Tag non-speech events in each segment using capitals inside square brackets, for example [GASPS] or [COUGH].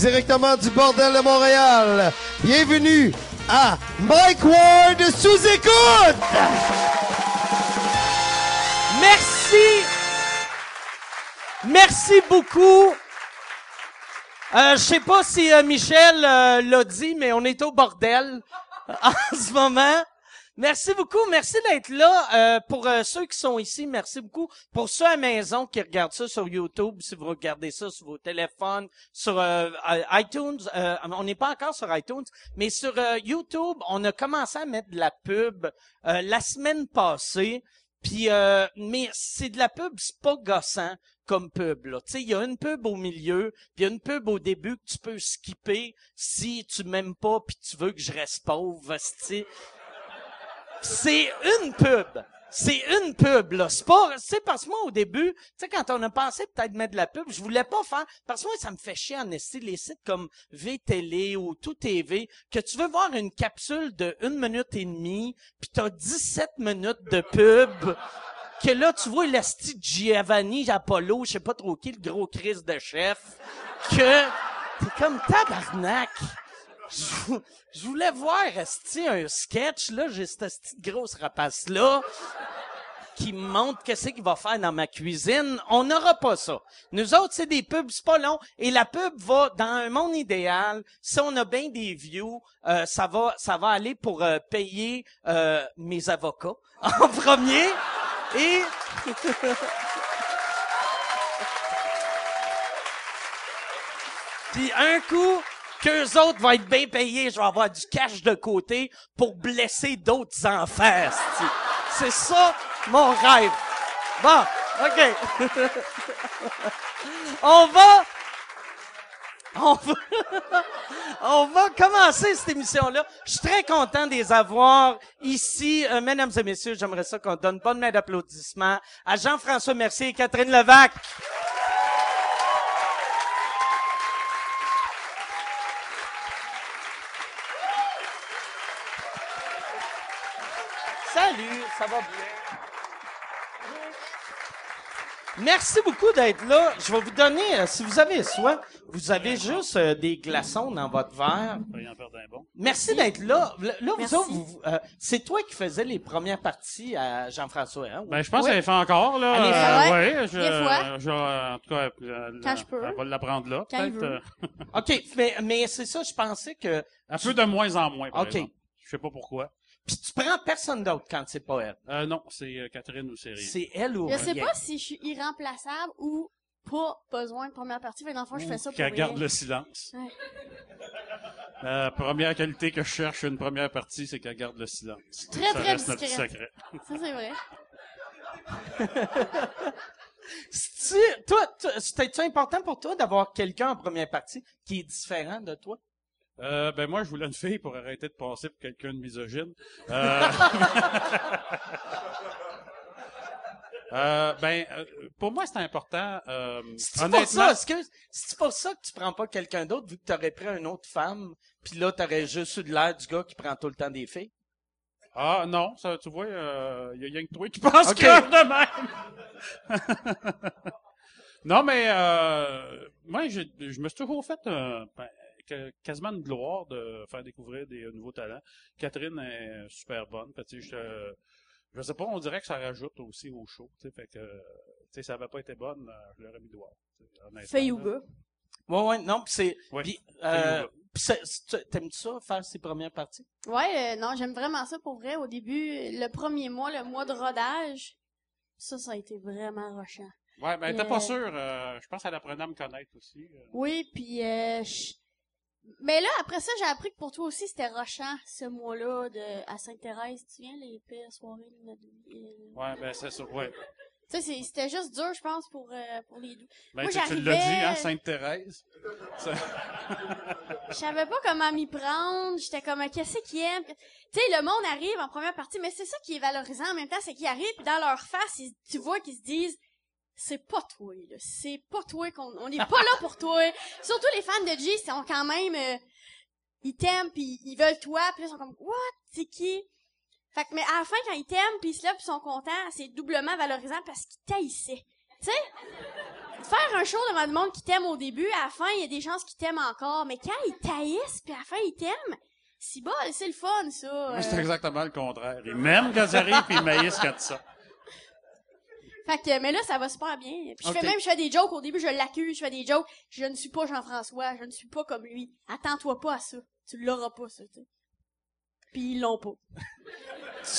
directement du bordel de Montréal. Bienvenue à Mike Ward sous écoute! Merci. Merci beaucoup. Euh, je sais pas si euh, Michel euh, l'a dit, mais on est au bordel [LAUGHS] en ce moment. Merci beaucoup, merci d'être là. Euh, pour euh, ceux qui sont ici, merci beaucoup. Pour ceux à maison qui regardent ça sur YouTube, si vous regardez ça sur vos téléphones, sur euh, iTunes, euh, on n'est pas encore sur iTunes, mais sur euh, YouTube, on a commencé à mettre de la pub la semaine passée. Puis, mais c'est de la pub, c'est pas gossant comme pub. Tu sais, il y a une pub au milieu, puis une pub au début que tu peux skipper si tu m'aimes pas puis tu veux que je reste pauvre. esti. C'est une pub. C'est une pub, là. C'est pas, c'est parce que moi, au début, tu sais, quand on a pensé peut-être mettre de la pub, je voulais pas faire, parce que moi, ça me fait chier en esti, les sites comme VTélé ou Tout TV, que tu veux voir une capsule de une minute et demie, puis t'as 17 minutes de pub, que là, tu vois l'esti Giovanni Apollo, je sais pas trop qui, le gros Chris de chef, que t'es comme tabarnak. Je, vou- je voulais voir, esti, un sketch, là, j'ai cette esti de grosse rapace-là, qui me montre qu'est-ce qu'il va faire dans ma cuisine. On n'aura pas ça. Nous autres, c'est des pubs, c'est pas long. Et la pub va, dans un monde idéal, si on a bien des views, euh, ça va, ça va aller pour euh, payer euh, mes avocats [LAUGHS] en premier. Et [LAUGHS] Puis un coup, qu'eux autres vont être bien payés, je vais avoir du cash de côté pour blesser d'autres enfants. C'est ça mon rêve. Bon, OK. [LAUGHS] On va... On va, [LAUGHS] on va commencer cette émission-là. Je suis très content de les avoir ici. Euh, mesdames et messieurs, j'aimerais ça qu'on donne bonne main d'applaudissements à Jean-François Mercier et Catherine Levac. Salut, ça va bien? Merci beaucoup d'être là. Je vais vous donner, euh, si vous avez soin, vous avez juste euh, des glaçons dans votre verre. Rien faire d'un bon. Merci d'être là. Là, vous Merci. autres, vous- euh, c'est toi qui faisais les premières parties à Jean-François, hein? Ben, je pense qu'elle fait encore, là. Elle les fait, ouais. ouais, je, Des fois. je- en tout cas, elle, Quand je peux. elle va l'apprendre là, Quand il peut-être. veut. euh, [LAUGHS] OK, mais, mais c'est ça, je pensais que... un peu de moins en moins, par OK. exemple. Je sais pas pourquoi. Puis tu prends personne d'autre quand c'est pas elle. Euh, non, c'est euh, Catherine ou c'est rien. C'est elle ou Je sais rien. pas si je suis irremplaçable ou pas besoin de première partie. Fait que dans le fond, je fais ça pour Qu'elle garde le silence. Ouais. La première qualité que je cherche une première partie, c'est qu'elle garde le silence. Très, Ça très reste notre discrète. secret. [LAUGHS] Ça, c'est vrai. [LAUGHS] C'est-tu- toi, toi, c'était-tu important pour toi d'avoir quelqu'un en première partie qui est différent de toi? Euh, ben moi, je voulais une fille pour arrêter de passer pour quelqu'un de misogyne. Euh, [LAUGHS] euh, ben, euh, pour moi, c'est important. Euh, C'est pour honnêtement, ça, excuse, c'est pour ça que tu prends pas quelqu'un d'autre vu que t'aurais pris une autre femme, puis là t'aurais juste eu de l'air du gars qui prend tout le temps des filles? ah non, ça, tu vois, il y a que toi qui [LAUGHS] penses Ok. que de même. [LAUGHS] non, mais euh, moi, je, je me suis toujours fait euh, ben, quasiment une gloire de faire découvrir des euh, nouveaux talents. Catherine est super bonne. Fait, tu sais, je, je sais pas, on dirait que ça rajoute aussi au show. tu sais, Fait que, ça avait pas été bonne, euh, je l'aurais mis dehors. yoga. Ouais, ouais, non, pis c'est, Ouais, pis, euh, t'aimes-tu ça, faire ses premières parties? Ouais, euh, non, j'aime vraiment ça pour vrai. Au début, le premier mois, le mois de rodage, ça, ça a été vraiment rushant. Ouais, ben, t'es Euh, pas sûr. euh, je pense qu'elle apprenait à me connaître aussi. euh. Oui, puis euh, je- mais là après ça, j'ai appris que pour toi aussi c'était rushant ce mois-là de à Sainte-Thérèse, tu viens les pires soirées de notre vie. euh, Ouais, ben, c'est ça, ouais. Tu sais, c'était juste dur, je pense, pour euh, pour les deux. Ben, Moi, tu, tu l'as dit, hein, Sainte-Thérèse. Je savais pas comment m'y prendre. J'étais comme, qu'est-ce qu'ils aiment? Tu sais, le monde arrive en première partie, mais c'est ça qui est valorisant en même temps, c'est qu'ils arrivent, puis dans leur face, ils- tu vois qu'ils se disent, c'est pas toi, là. C'est pas toi qu'on, on n'est pas là pour toi. Surtout les fans de G, sont quand même, euh, ils t'aiment, puis ils veulent toi, puis ils sont comme, what? C'est qui? Fait que, mais à la fin, quand ils t'aiment, puis ils se lèvent, ils sont contents, c'est doublement valorisant parce qu'ils taillissaient. Tu sais? faire un show devant du monde qui t'aime au début, à la fin, il y a des chances qu'ils t'aiment encore. Mais quand ils taillissent, puis à la fin, ils t'aiment, c'est bon, c'est le fun, ça. C'est exactement le contraire. Ils m'aiment quand j'arrive, puis ils maïssent quand ça. Fait que, mais là, ça va super bien. Puis je fais même, je fais des jokes. Au début, je l'accuse, je fais des jokes. Je ne suis pas Jean-François, je ne suis pas comme lui. Attends-toi pas à ça. Tu l'auras pas, ça, tu. Puis ils l'ont pas.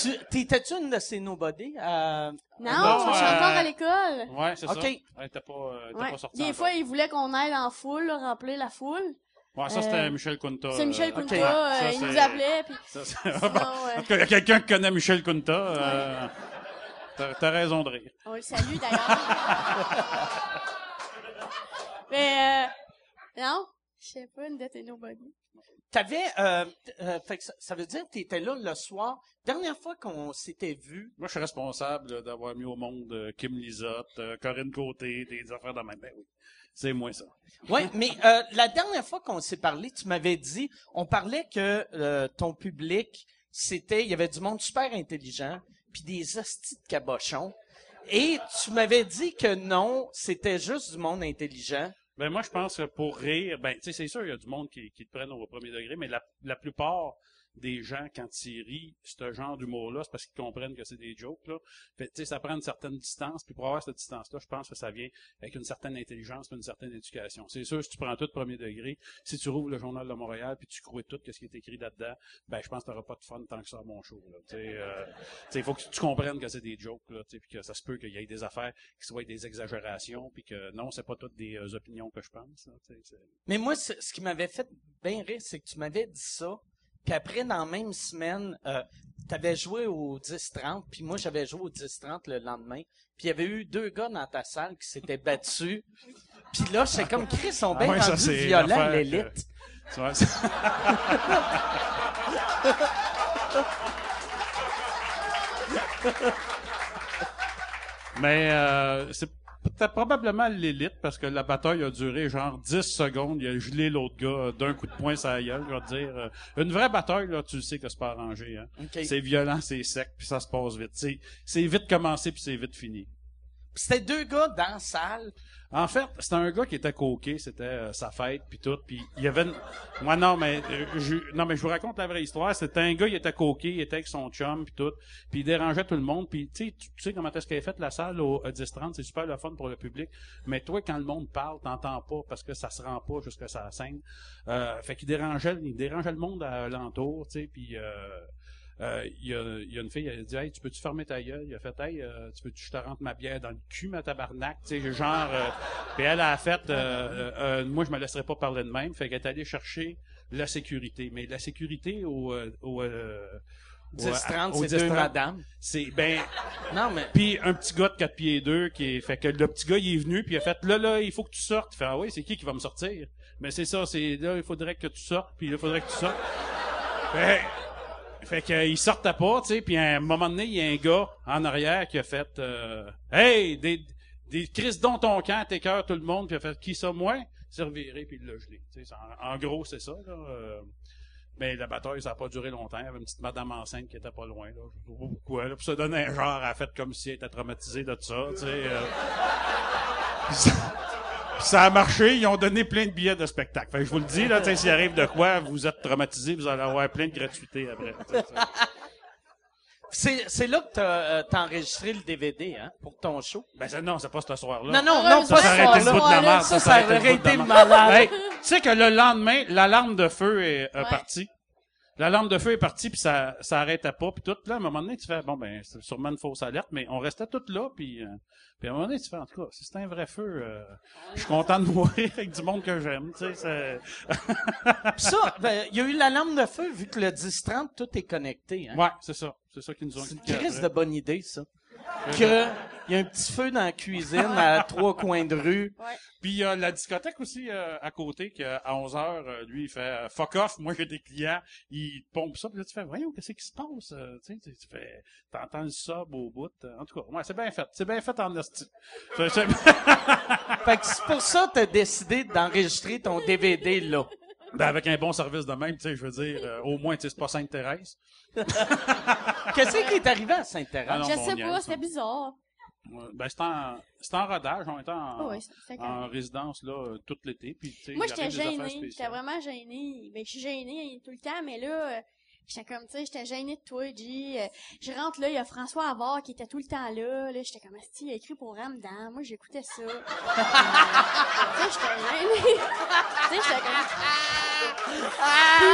Tu, t'étais-tu une de ces nobody? Euh, Non, Non, je suis euh, encore à l'école. Ouais, c'est Ok. ça. Pas, euh, Ouais. pas sortie Des encore. fois, ils voulaient qu'on aille en foule, là, remplir la foule. Ouais, ça, c'était euh, Michel Kunta. C'est Michel euh, Kunta, euh, Ça, il nous appelait, puis ça, c'est- sinon, [LAUGHS] euh, En tout cas, il y a quelqu'un qui connaît Michel Kunta. T'as, t'as raison de rire. on le salue d'ailleurs. [LAUGHS] Mais, euh, non, je sais pas, une dette et nobody. T'avais, euh, euh, fait que ça, ça veut dire que t'étais là le soir. Dernière fois qu'on s'était vu, Moi, je suis responsable d'avoir mis au monde Kim Lizotte, Corinne Côté, des affaires de même. Ben oui, c'est moi ça. Oui, [LAUGHS] mais euh, la dernière fois qu'on s'est parlé, tu m'avais dit, on parlait que euh, ton public, c'était, il y avait du monde super intelligent, puis des hosties de cabochons. Et tu m'avais dit que non, c'était juste du monde intelligent. Ben moi, je pense que pour rire, ben tu sais, c'est sûr, il y a du monde qui, te prennent au premier degré, mais la plupart des gens, quand ils rient, ce genre d'humour-là, c'est parce qu'ils comprennent que c'est des jokes, là. Ça prend une certaine distance, puis pour avoir cette distance-là, je pense que ça vient avec une certaine intelligence une certaine éducation. C'est sûr, si tu prends tout premier degré, si tu rouvres le Journal de Montréal puis tu crois tout ce qui est écrit là-dedans, ben je pense que t'auras pas de fun tant que ça à mon show, là. Euh, faut que tu comprennes que c'est des jokes, là, puis que ça se peut qu'il y ait des affaires qui soient des exagérations, puis que non, c'est pas toutes des euh, opinions que je pense, Mais moi, ce qui m'avait fait bien rire, c'est que tu m'avais dit ça. Puis après, dans la même semaine, euh, tu avais joué au 10-30, puis moi, j'avais joué au 10-30 le lendemain. Puis il y avait eu deux gars dans ta salle qui s'étaient battus. Puis là, j'étais comme, Chris, sont bien Ah c'est l'affaire que- l'élite. Tu vois, c'est- [LAUGHS] Mais euh, c'est peut-être probablement l'élite parce que la bataille a duré genre 10 secondes. Il a gelé l'autre gars euh, d'un coup de poing la gueule, je vais te dire. Euh, Une vraie bataille, là, tu le sais que c'est pas arrangé. Hein. OK. C'est violent, c'est sec, puis ça se passe vite. C'est, c'est vite commencé, puis c'est vite fini. C'était deux gars dans la salle. En fait, c'était un gars qui était coqué, c'était euh, sa fête puis tout, puis il y avait une... Moi non, mais euh, je non mais je vous raconte la vraie histoire, c'était un gars, il était coqué, il était avec son chum puis tout, puis il dérangeait tout le monde, puis tu sais tu sais comment est-ce qu'elle est faite la salle au à 10-30, c'est super le fun pour le public, mais toi quand le monde parle, t'entends pas parce que ça se rend pas jusqu'à sa scène. Euh, fait qu'il dérangeait il dérangeait le monde à l'entour, tu sais, puis euh, il, y a, il a une fille, elle a dit Hey, tu peux-tu fermer ta gueule? Il a fait Hey, euh, tu peux-tu je te rentre ma bière dans le cul, ma tabarnak? Tu sais, genre. euh, puis elle a fait euh, euh, euh, Moi, je me laisserai pas parler de même. Fait qu'elle est allée chercher la sécurité. Mais la sécurité au. au euh, au- 10-30, au c'est deux 10-30, madames. C'est. Ben. Non, mais... Puis un petit gars de 4 pieds 2 qui est. Fait que le petit gars, il est venu, puis il a fait Là, là, il faut que tu sortes. Il fait Ah oui, c'est qui qui va me sortir? Mais c'est ça, c'est là, il faudrait que tu sortes, puis là, il faudrait que tu sortes. Fait, fait que, il sortait pas, tu sais, puis à un moment donné, il y a un gars en arrière qui a fait euh, Hey, des, des Chris dont ton camp, t'écœures tout le monde, puis a fait Qui ça, moi? Servirait, puis il l'a gelé. En, en gros, c'est ça, là. euh. mais la bataille, ça n'a pas duré longtemps. Il y avait une petite madame enceinte qui était pas loin, là. Je sais pas pourquoi, là. Pour se donner un genre, a fait comme si elle était traumatisée de ça, tu sais. euh. [LAUGHS] Puis ça, ça a marché, ils ont donné plein de billets de spectacle. Fait que je vous le dis, là, s'il arrive de quoi, vous êtes traumatisé, vous allez avoir plein de gratuité après. ça. [LAUGHS] C'est, c'est là que t'as, euh, t'as enregistré le DVD, hein, pour ton show? Ben, ça, non, c'est pas ce soir-là. Non, non, non, Heureusement, pas Ça, ce ça aurait été le soir-là. bout de la merde. Ça, ça aurait aurait le bout été la malade. Hey, tu sais que le lendemain, l'alarme de feu est euh, Ouais. partie. L'alarme de feu est partie, puis ça, ça arrêtait pas, puis tout. Là, à un moment donné, tu fais, bon, ben, c'est sûrement une fausse alerte, mais on restait tous là, puis, euh, puis à un moment donné, tu fais, en tout cas, si c'est un vrai feu, euh, je suis content de mourir [LAUGHS] avec du monde que j'aime, tu sais, [LAUGHS] ça, ben, il y a eu l'alarme de feu, vu que le 10-30, tout est connecté, hein. Ouais, c'est ça. C'est ça qu'ils nous ont C'est une expliqué crise de bonne idée, ça. Que, il y a un petit feu dans la cuisine à [LAUGHS] trois coins de rue. Puis il y a la discothèque aussi euh, à côté qui à 11 heures, euh, lui il fait euh, fuck off, moi j'ai des clients, il pompe ça, puis là tu fais voyons qu'est-ce qui se passe, euh, tu sais, tu tu fais t'entends le sub au bout, en tout cas, ouais, c'est bien fait, c'est bien fait en c'est- Fait que c'est pour ça que t'as décidé d'enregistrer ton DVD là. Ben, avec un bon service de même, tu sais, je veux dire, euh, au moins tu sais c'est pas Sainte-Thérèse. [LAUGHS] Qu'est-ce qui est arrivé à Saint-Thérèse? Ah non, je bon, sais pas, c'était bizarre. Ben, c'est en, c'est en rodage. On était en, en résidence là, euh, tout l'été. Puis, tu sais, Moi, j'étais gênée. J'étais vraiment gênée. Ben, je suis gênée tout le temps, mais là, euh, j'étais comme, tu sais, j'étais gênée de toi, G. Euh, je rentre là, il y a François Havard qui était tout le temps là. Là, j'étais comme, Asti, il a écrit pour Ramdan. Moi, j'écoutais ça. [LAUGHS] tu sais, j'étais gênée. [LAUGHS] tu sais, j'étais comme... Puis,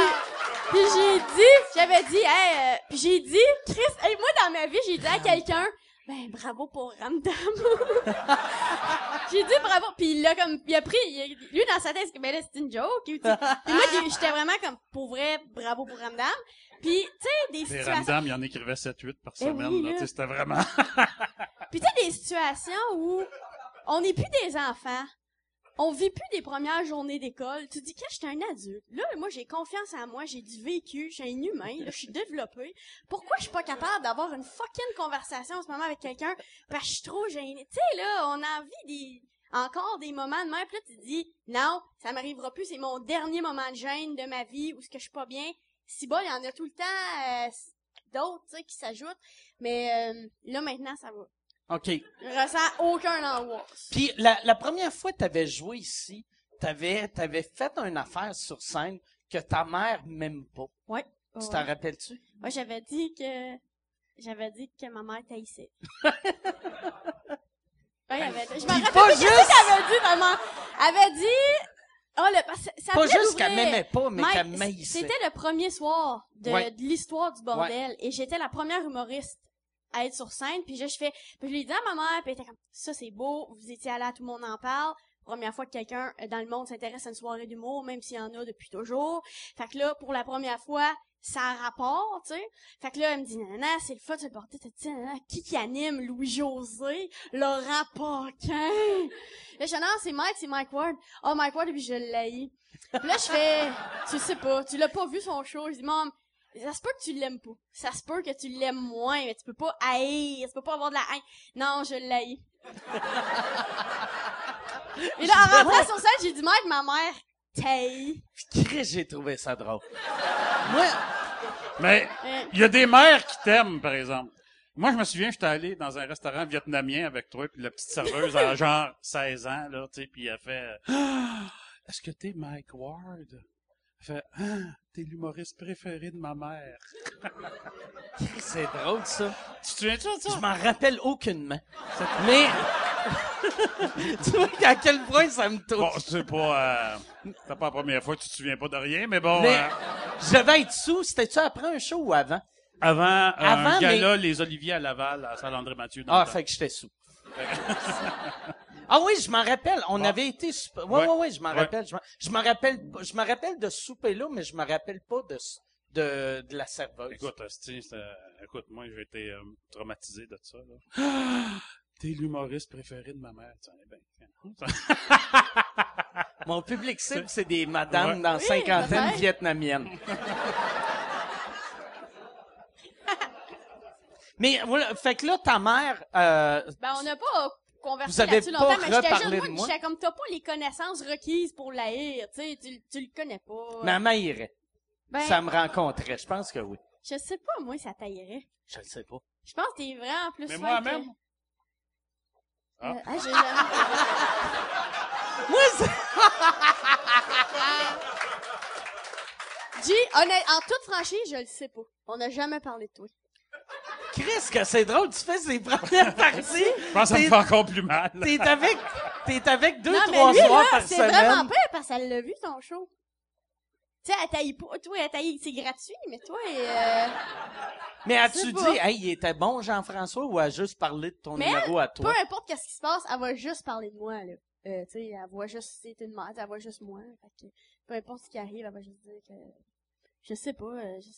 puis j'ai dit, j'avais dit, hey, euh, puis j'ai dit, Chris, hey, moi, dans ma vie, j'ai dit à quelqu'un, ben, bravo pour Ramdam. [LAUGHS] J'ai dit bravo, puis il l'a comme, il a pris, il- lui dans sa tête, que ben là c'est une joke. Puis moi j'étais vraiment comme pour vrai, bravo pour Ramdam. Puis tu sais des Les situations, Ramdam, il en écrivait 7-8 par Ben semaine. oui, là, C'était vraiment... puis tu sais des situations où on n'est plus des enfants, on vit plus des premières journées d'école. Tu dis que je suis un adulte. Là moi j'ai confiance en moi, j'ai du vécu, suis un humain, là je suis développé. Pourquoi je suis pas capable d'avoir une fucking conversation en ce moment avec quelqu'un? Parce que je suis trop gênée. Tu sais là, on a envie des encore des moments de même, puis là, tu dis, non, ça m'arrivera plus, c'est mon dernier moment de gêne de ma vie où ce que je suis pas bien. Si bon, il y en a tout le temps euh, d'autres, tu sais, qui s'ajoutent, mais euh, là, maintenant, ça va. OK. Je ressens aucun angoisse. Puis la, la première fois que tu avais joué ici, t'avais avais fait une affaire sur scène que ta mère m'aime pas. Ouais. Tu t'en rappelles-tu? Moi, j'avais dit que, j'avais dit que ma mère taillissait. [LAUGHS] ouais, avait, je me Puis rappelle pas juste- qu'elle avait dit, maman. Elle avait dit, oh, le, parce que ça Pas juste qu'elle m'aimait pas, mais qu'elle m'haïssait. C'était le premier soir de, Ouais. de l'histoire du bordel. Et j'étais la première humoriste à être sur scène. Puis là, je fais, puis je lui ai dit à ma mère, puis elle était comme, ça c'est beau, vous étiez allé à Tout le monde en parle. Première fois que quelqu'un euh, dans le monde s'intéresse à une soirée d'humour, même s'il y en a depuis toujours. Fait que là, pour la première fois, ça a rapport, tu sais. Fait que là, elle me dit, nanana, c'est le fun, bordel, t'as dit, nanana, qui qui anime Louis-José, Laurent Paquin? Là, je dis, non, c'est Mike, c'est Mike Ward. Oh, Mike Ward, puis je l'ai. Puis là, je fais, tu sais pas, tu l'as pas vu son show. Je dis, maman, ça se peut que tu l'aimes pas. Ça se peut que tu l'aimes moins, mais tu peux pas haïr, tu peux pas avoir de la haine. Non, je l'ai. [LAUGHS] Et là, en rentrant sur scène, j'ai dit, Mike, ma mère, taille. Chris, j'ai trouvé ça drôle. Moi, Mais il y a des mères qui t'aiment, par exemple. Moi, je me souviens, j'étais allé dans un restaurant vietnamien avec toi, puis la petite serveuse a [LAUGHS] genre 16 ans, là, tu sais, puis elle fait Ah, [GASPS] Est-ce que t'es Mike Ward? Elle fait Ah, t'es l'humoriste préféré de ma mère. [LAUGHS] c'est drôle, ça. Tu te souviens-tu de Je ça? m'en rappelle aucunement. Mais, [LAUGHS] tu vois à quel point ça me touche. Bon, c'est pas, euh, c'est pas la première fois que tu te souviens pas de rien, mais bon, Mais, euh, je devais être sous. C'était-tu après un show ou avant? avant, euh, Avant, un mais- gala, les Oliviers à Laval, à salle André Mathieu. dans Ah, fait que j'étais sous. [LAUGHS] ah oui, je m'en rappelle. On Bon. avait été souper. Ouais, ouais, Ouais. je m'en Ouais. rappelle. Je m'en- rappelle, je me rappelle de ce souper-là, mais je me rappelle pas de, s- de, de la serveuse. Écoute, euh, écoute, moi, j'ai été euh, traumatisé de ça. Là. [GASPS] T'es l'humoriste préféré de ma mère. Tu sais, ben, [LAUGHS] Mon public cible, c'est des madames Ouais. dans Oui, cinquantaine vietnamiennes. [LAUGHS] mais voilà, fait que là, ta mère, euh, Ben, on n'a pas conversé Vous avez là-dessus pas longtemps, mais j'étais reparlé juste, de moi, moi? j'étais comme, t'as pas les connaissances requises pour l'haïr, tu sais, tu, tu le connais pas. maman irait. ben, Ça me rencontrait. Je pense que oui. je sais pas, moi, ça taillerait. Je le sais pas. Je pense que t'es vraiment plus Mais moi-même? que- Ah. Euh, ah, j'ai jamais... [LAUGHS] Moi, c'est- G, honnête, en toute franchise, je le sais pas. On n'a jamais parlé de toi. Chris, que c'est drôle, tu fais ces premières [LAUGHS] parties. Je pense que ça me fait encore plus mal. T'es avec, t'es avec deux, non, mais trois lui, soirs là, par c'est semaine. vraiment pire parce qu'elle l'a vu, ton show. Tu sais, elle taille pas. Toi, elle taille, c'est gratuit, mais toi, euh, Mais as-tu dit, hey, il était bon Jean-François ou a juste parlé de ton Mais numéro à peu toi? importe qu'est-ce qui se passe, elle va juste parler de moi, là. Euh, tu sais, elle voit juste, c'est une merde, elle voit juste moi. Fait que, peu importe ce qui arrive, elle va juste dire que, je sais pas, euh, je-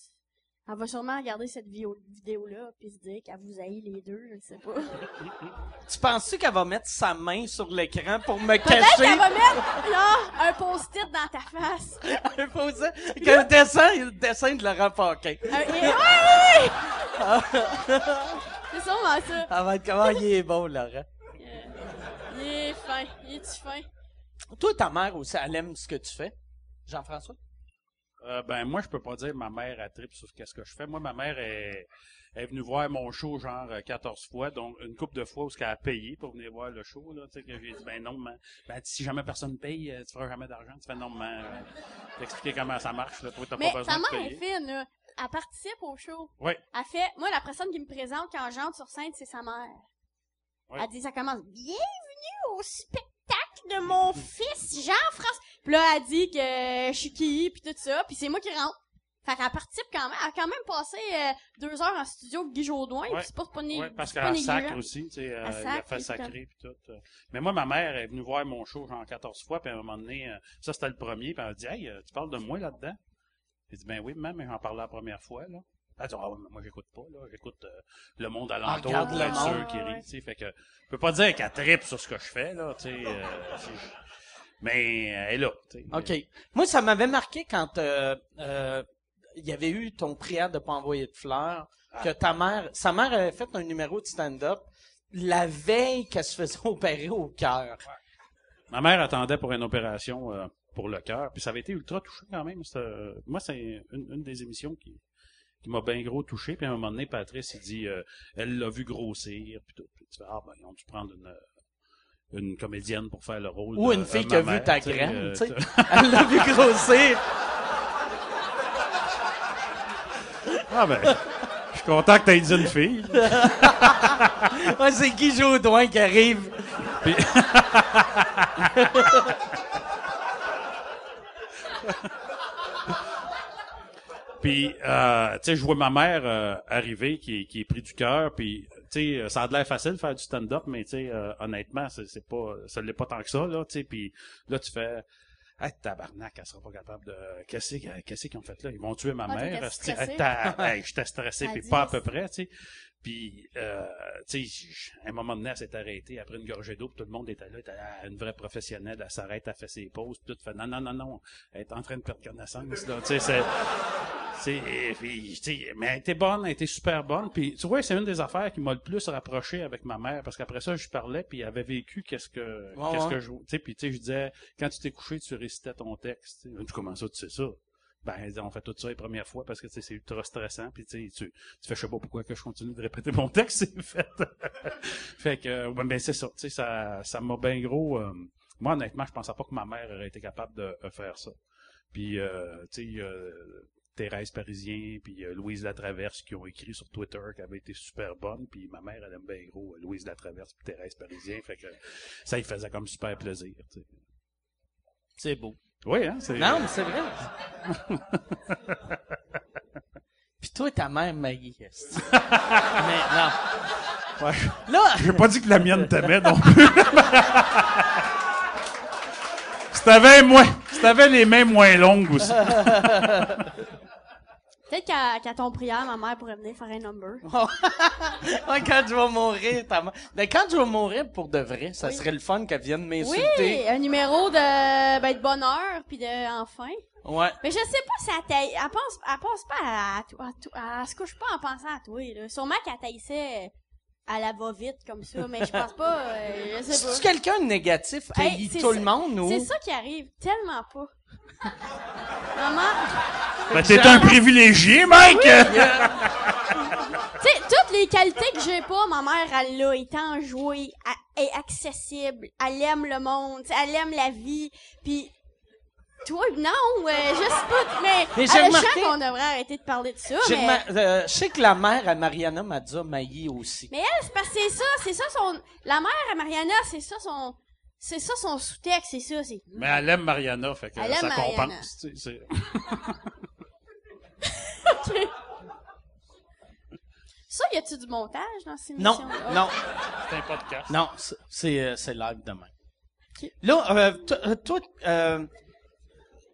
elle va sûrement regarder cette vidéo, vidéo-là, puis se dire qu'elle vous haït les deux, je sais pas. [LAUGHS] Tu penses-tu qu'elle va mettre sa main sur l'écran pour me Peut-être cacher? qu'elle va mettre, là, un post-it dans ta face. [LAUGHS] un posé- qu'un dessin, le dessin de Laurent Paquin? Et- ouais, ouais, ouais! [LAUGHS] C'est sûrement ça. Elle va être comment il est bon, Laurent. Il est fin. Il est-tu fin? Toi, ta mère aussi, elle aime ce que tu fais, Jean-François? Euh, ben, moi, je peux pas dire ma mère a trip sur qu'est-ce que je fais. Moi, ma mère est, venue voir mon show genre euh, 14 fois, donc une couple de fois où ce qu'elle a payé pour venir voir le show, là, tu sais, que j'ai dit, ben non, man. Ben, si jamais personne paye, euh, tu feras jamais d'argent. Tu fais non, man. Euh, T'expliquer comment ça marche, là. Toi, t'as Mais pas besoin de payer. fine, là. Elle participe au show. Oui. Elle fait, moi, la personne qui me présente quand j'entre sur scène, c'est sa mère. Ouais. Elle dit, ça commence, bienvenue au spectacle de mon fils Jean-François. Puis là, elle dit que je suis qui, puis tout ça, puis c'est moi qui rentre. Fait qu'elle participe quand même. Elle a quand même passé euh, deux heures en studio avec Guy Jodoin, Ouais. puis c'est pas, pas, né- Ouais, parce qu'elle sacre aussi, tu sais, euh, Elle il a fait et sacrer puis tout. euh. Mais moi, ma mère est venue voir mon show genre 14 fois, puis à un moment donné, euh, ça c'était le premier, puis elle a dit, hey, euh, tu parles de moi là-dedans? J'ai dit, ben oui, maman, mais j'en parlais la première fois, là. Elle a dit, ah moi j'écoute pas, là, j'écoute euh, le monde alentour, regarde pour le être monde. sûr qui ouais. tu sais, fait que, je peux pas dire qu'elle tripe sur ce que je fais, là, tu sais, euh, [LAUGHS] mais euh, elle est là. OK. Moi, ça m'avait marqué quand euh, euh, il y avait eu ton prière de pas envoyer de fleurs, que ta mère, sa mère avait fait un numéro de stand-up la veille qu'elle se faisait [LAUGHS] opérer au cœur. Ma mère attendait pour une opération euh, pour le cœur, puis ça avait été ultra touché quand même. Moi, c'est une, une des émissions qui, qui m'a bien gros touché. Puis à un moment donné, Patrice, il dit, euh, elle l'a vu grossir, puis tout. Puis tu fais, ah ben, ils ont dû prendre une, une comédienne pour faire le rôle Ou de- une fille qui a vu ta graine, euh, tu sais. t'as- [LAUGHS] Elle l'a vu grossir. Ah ben, je suis content que t'aies dit une fille. [LAUGHS] Ouais, c'est Guy Jodoin qui arrive. Puis- [LAUGHS] Puis, euh, tu sais, je vois ma mère euh, arriver qui, qui est pris du cœur, puis, tu sais, ça a de l'air facile de faire du stand-up, mais, tu sais, euh, honnêtement, c'est c'est pas, ça l'est pas tant que ça, là, tu sais, puis là, tu fais... Hey, tabarnak, elle sera pas capable de... Qu'est-ce que- qu'est-ce qu'ils ont fait là? Ils vont tuer ma Ah, mère. Hey, ta- hey, j'étais stressé, [LAUGHS] puis 10. pas à peu près, tu sais. Puis, euh, tu sais, à un moment donné, elle s'est arrêtée après une gorgée d'eau, puis tout le monde était là, était ah, une vraie professionnelle, elle s'arrête, elle fait ses pauses, puis tout fait non, non, non, non, elle est en train de perdre connaissance, là, tu sais, c'est... puis, mais elle était bonne, elle était super bonne, puis tu vois, c'est une des affaires qui m'a le plus rapproché avec ma mère, parce qu'après ça, je parlais, puis elle avait vécu qu'est-ce que, Ouais, qu'est-ce ouais. que je... Tu sais, puis tu sais, je disais, quand tu t'es couché, tu récitais ton texte, tu sais, comment ça, tu sais ça? Ben, on fait tout ça les premières fois parce que c'est ultra stressant. Puis tu tu fais, je sais pas pourquoi que je continue de répéter mon texte, [LAUGHS] c'est fait. fait que, euh, ouais, ben c'est ça. Tu sais, ça, m'a bien gros. euh, moi, honnêtement, je pensais pas que ma mère aurait été capable de, de faire ça. Puis, euh, tu sais, euh, Thérèse Parisien, puis euh, Louise Latraverse qui ont écrit sur Twitter qu'elle avait été super bonne. Puis ma mère, elle aime bien gros euh, Louise Latraverse puis Thérèse Parisien. Fait que ça, il faisait comme super plaisir. C'est beau. Oui, hein? C'est, Non, mais c'est vrai. [LAUGHS] Puis toi, ta mère Maggie. esti. [LAUGHS] mais non. Ouais. Là, J'ai pas dit que la mienne t'aimait non plus. [LAUGHS] Moins, si t'avais les mains moins longues aussi. Peut-être qu'à ton prière, ma mère pourrait venir faire un number. [LAUGHS] quand je vais mourir, ta mère. Ben, quand je vais mourir pour de vrai, ça Oui. serait le fun qu'elle vienne Oui, m'insulter. un numéro de, ben, de bonheur, puis de enfin. Ouais. Mais je sais pas si elle taille, elle pense, elle pense pas à, toi, elle se couche pas en pensant à toi, là. Sûrement qu'elle taillissait à la va-vite comme ça, mais je pense pas, euh, je sais [LAUGHS] pas. quelqu'un de négatif? Qui Hey, haït c'est tout le monde, ou? C'est ça qui arrive, tellement pas. Maman, Ben, t'es un privilégié, Mike! [LAUGHS] tu sais, toutes les qualités que j'ai pas, ma mère, elle l'a, elle est enjouée, elle est accessible, elle aime le monde, elle aime la vie, puis toi, non, euh, je sais pas, mais, Mais j'ai euh, remarqué- qu'on devrait arrêter de parler de ça, mais... remar- euh, je sais que la mère à Mariana m'a déjà maillé aussi. Mais elle, c'est parce que c'est ça, c'est ça son... La mère à Mariana, c'est ça son... C'est ça son sous-texte, c'est ça, c'est... Mais elle aime Mariana, fait que Elle ça Mariana. compense. tu sais, c'est- [LAUGHS] Ça, y a-tu du montage dans ces Non, non, C'est un podcast. non, c'est- c'est euh, c'est live demain. Là, euh, t- euh, toi, euh,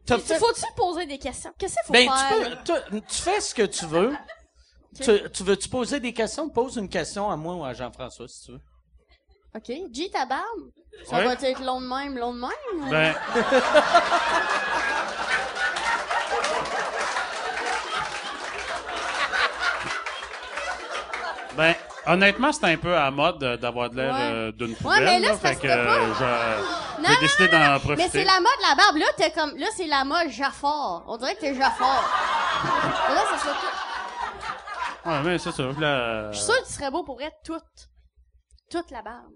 fait... Faut-tu poser des questions? Qu'est-ce qu'il faut Ben, faire? tu, là? peux, tu, tu fais ce que tu veux. Tu, tu veux-tu poser des questions? Pose une question à moi ou à Jean-François, si tu veux. OK. G, ta barbe? Ça Ouais. va être long de même, long de même? Ben, [LAUGHS] ben, honnêtement, c'est un peu à la mode d'avoir de l'air Ouais. euh, d'une poubelle. mais là, c'est que euh, j'ai décidé d'en profiter. Mais c'est la mode, la barbe. Là, t'es comme... Là, c'est la mode Jafar. On dirait que t'es Jafar. là, ça serait tout... Ouais, mais c'est ça. Là, Je suis sûre que tu serais beau pour être toute. Toute la barbe.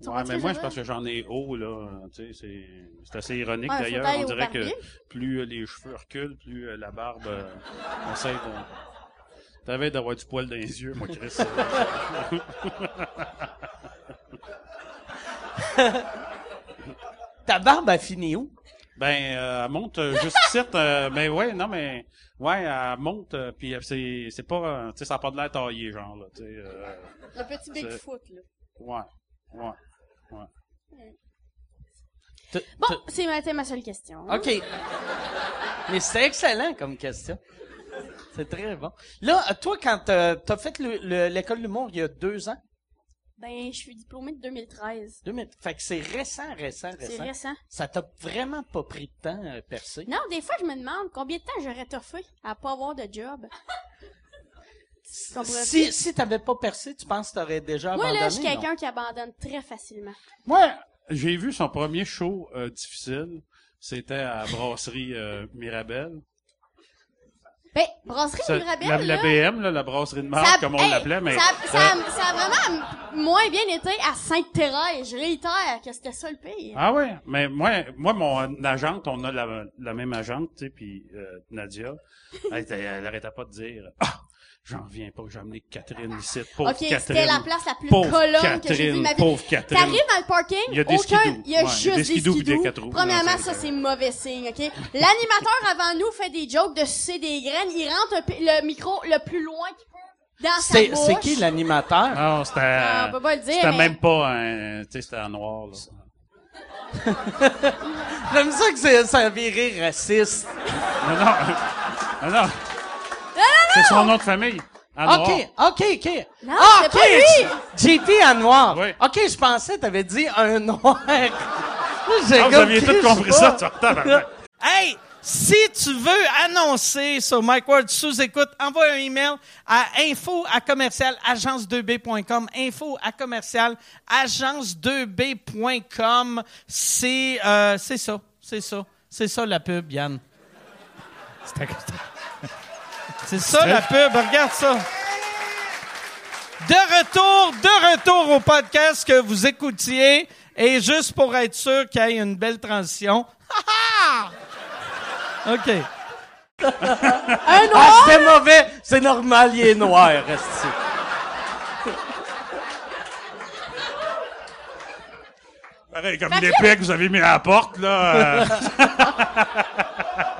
Ouais, mais moi, je parce que j'en ai haut, là. Tu sais, c'est, c'est assez ironique, Ouais, d'ailleurs. On dirait que plus euh, les cheveux reculent, plus euh, la barbe, euh, [LAUGHS] essaie de... T'avais d'avoir du poil dans les yeux, moi, Chris. [LAUGHS] Ta barbe a fini où? ben, euh, elle monte euh, juste ici, euh, mais ouais, non, mais... Ouais, elle monte, euh, puis euh, c'est, c'est pas... euh, tu sais, ça n'a pas de l'air taillé, genre, là, tu sais. euh, Le petit Bigfoot, là. ouais, ouais. T- Bon, t- c'est ma, c'est ma seule question. OK. Mais c'était excellent comme question. C'est très bon. Là, euh, toi, quand euh, t'as fait le- le- l'école d'humour il y a deux ans, Ben, je suis diplômée de 2013. 2000, fait que c'est récent, récent, C'est récent. récent. Ça t'a vraiment pas pris de temps à percer. Non, des fois, je me demande combien de temps j'aurais toffé à pas avoir de job. Si, si t'avais pas percé, tu penses que t'aurais déjà Moi, abandonné? là, je suis quelqu'un qui abandonne très facilement. Moi, j'ai vu son premier show euh, difficile. C'était à Brasserie euh, Mirabelle. Ben, brasserie Ça- Mirabelle, la, là, la BM, là, la brasserie de marque, comme on hey, l'appelait, mais... Ça, ça, euh, ça a vraiment moins bien été à Sainte-Thérèse. Je réitère que c'était ça le pire. Ah ouais, mais moi, moi mon agente, on a la, la même agente, tu sais, puis euh, Nadia, elle, était- elle arrêtait pas de dire « Ah, j'en reviens pas que j'ai amené Catherine ici, pauvre ok, Catherine. c'était la place la plus pauvre colonne que j'ai vue de Catherine, ma vie. pauvre Catherine. T'arrives dans le parking, Il y a des aucun, skidoo. il y a Ouais, juste il y a des des skidoo des skidoo. Premièrement, ça c'est mauvais signe, ok? L'animateur avant nous fait des jokes de sucer des graines, il rentre un le micro le plus loin qu'il peut dans sa C'est, bouche. c'est qui l'animateur? Non, c'était... Ah, on peut pas le dire, C'était mais- même pas un... Tu sais, c'était en noir, là. [LAUGHS] J'aime ça que c'est, ça a viré raciste. Non, non. Non, non. C'est son nom de famille. OK, OK, OK. Non, ah, OK. pas lui. JP en noir. Oui. OK, je pensais que t'avais dit un [LAUGHS] noir. Ah, vous aviez tout compris ça, tu. [LAUGHS] Hey, si tu veux annoncer sur Mike Ward sous écoute, envoie un email à info à commercial agence2b.com. Info à commercial agence2b.com. C'est euh, c'est ça, c'est ça, c'est ça la pub, Yann. C'est ça la pub, regarde ça. De retour, de retour au podcast que vous écoutiez. Et juste pour être sûr qu'il y ait une belle transition. Ha, [LAUGHS] ha! OK. Un Ah, noir? c'était mauvais. C'est normal, il est noir, reste Pareil, comme l'épée que vous avez mis à la porte, là. euh, [LAUGHS]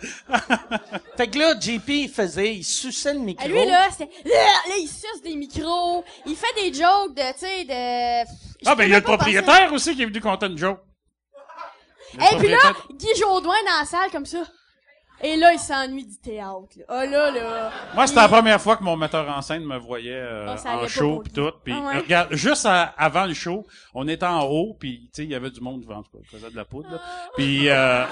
[LAUGHS] Fait que là, JP, il faisait, il suçait le micro. Ah, Lui, là, c'était, [LAUGHS] là, il suce des micros, il fait des jokes de, tu sais, de... Je Ah, ben, il y a le propriétaire aussi qui est venu compter une joke. Et puis là, Guy Jodoin dans la salle, comme ça. Et là, il s'ennuie du théâtre, là. Ah, là, là. Moi, c'était il- la première fois que mon metteur en scène me voyait euh, Ah, en show pis tout. Puis Ah ouais. regarde, juste à- avant le show, on était en haut, puis tu sais, il y avait du monde devant, il faisait de la poudre. Puis euh,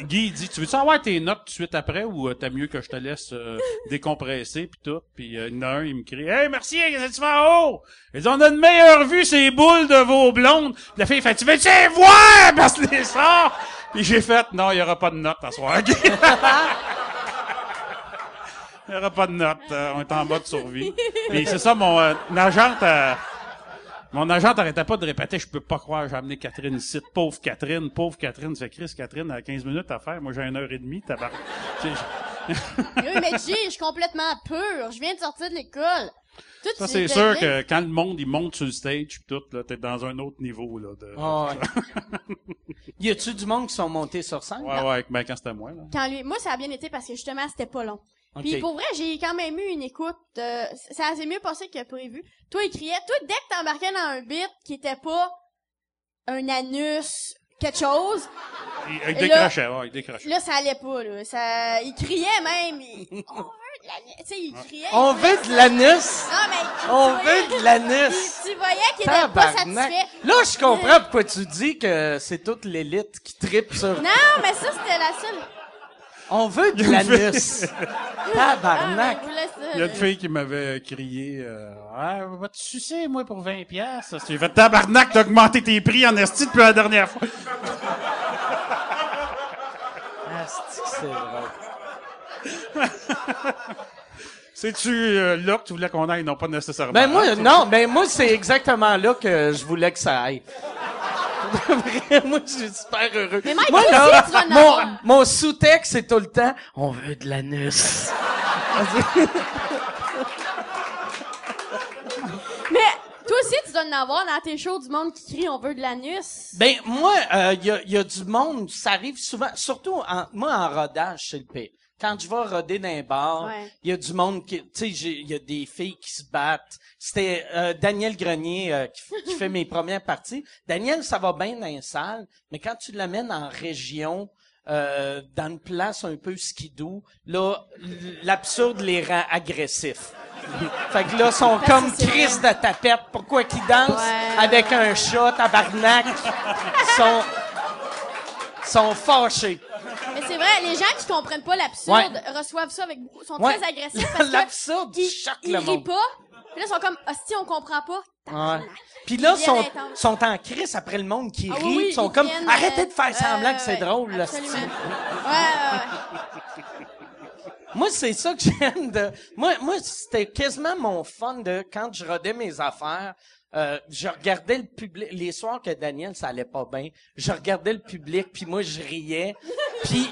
Guy dit, tu veux-tu avoir tes notes tout de suite après ou euh, t'as mieux que je te laisse euh, [LAUGHS] décompresser puis tout? Puis euh, il y en a un, il me crie, hey merci, qu'est-ce que tu en haut? Il dit, on a une meilleure vue, ces boules de vos blondes. Puis la fille fait, tu veux-tu les voir? [LAUGHS] Parce que les sorts. Puis j'ai fait, non, il y aura pas de notes à soir. Guy. [LAUGHS] Il n'y aura pas de notes. euh, on est en mode survie. Puis c'est ça, mon euh, agente... mon agente arrêtait pas de répéter, je peux pas croire, j'ai amené Catherine ici. Pauvre Catherine, pauvre Catherine. C'est Chris, Catherine a 15 minutes à faire. Moi, j'ai une heure et demie, tabar... Tu sais, je- Oui, mais G, je suis complètement pur. Je viens de sortir de l'école. Tout Ça, c'est sûr que quand le monde, il monte sur le stage, pis tout, là, t'es dans un autre niveau, là. De... Ah, ouais. [LAUGHS] y a-tu du monde qui sont montés sur scène? Ouais, ouais, ben, quand c'était moi, là. Quand lui, moi, ça a bien été parce que justement, c'était pas long. Ok. Puis pour vrai, j'ai quand même eu une écoute. euh, ça s'est mieux passé que prévu. Toi, il criait. Toi, dès que t'embarquais dans un bit qui était pas un anus, quelque chose, Il, il là- décrochait, ouais, il décrochait. là, ça allait pas, là. Ça, il criait même. il- on veut de l'anus. Tu sais, il criait. On veut de l'anus! Non, mais. On tu voyais- veut de l'anus! Tu voyais qu'il était pas satisfait. Là, je comprends pourquoi tu dis que c'est toute l'élite qui tripe sur... Non, mais ça, c'était la seule. On veut de l'anus! Tabarnak! Ah, laissez, Il y a une là. fille qui m'avait crié, euh, ouais, va te sucer, moi, pour 20 piastres? J'ai fait tabarnak, t'as augmenté tes prix en esti depuis la dernière fois. Ah, que c'est drôle. [LAUGHS] C'est-tu euh, là que tu voulais qu'on aille? Non, pas nécessairement. Ben moi, non, ben moi, c'est exactement là que je voulais que ça aille. [LAUGHS] moi, je suis super heureux. Mais Mike, moi, là, aussi, tu vas en mon, avoir. mon sous-texte, c'est tout le temps, on veut de l'anus. [LAUGHS] Mais toi aussi, tu dois en avoir dans tes shows du monde qui crie on veut de l'anus. Ben moi, il y, a, y a du monde, ça arrive souvent, surtout en, moi en rodage, c'est le pire. Quand je vais roder dans un bar, il Ouais. y a du monde qui, tu sais, il y a des filles qui se battent. C'était euh, Daniel Grenier euh, qui, fait mes [LAUGHS] premières parties. Daniel, ça va bien dans les salles, mais quand tu l'amènes en région, euh, dans une place un peu skidoo, là, l'absurde les rend agressifs. [LAUGHS] fait que là, ils sont Parce comme Chris de tapette. Pourquoi qu'ils dansent Ouais. avec un chat, tabarnak? Ils sont, sont fâchés. Mais c'est vrai, les gens qui comprennent pas l'absurde reçoivent ça avec beaucoup, sont Ouais. très agressifs [LAUGHS] parce que L'absurde ils, ils le rient monde. pas. Puis là, ils sont comme, hostie, on comprend pas. Ouais. Puis là, Ils sont, sont en crise après le monde qui Ah rit. oui, oui, ils sont ils comme, viennent, arrêtez euh, de faire semblant ouais, que c'est drôle, là, ouais. Moi, c'est ça que [LAUGHS] j'aime de. Moi, moi, c'était quasiment mon fun de quand je rodais mes affaires. Euh, je regardais le public les soirs que Daniel ça allait pas bien. Je regardais le public puis moi je riais. Puis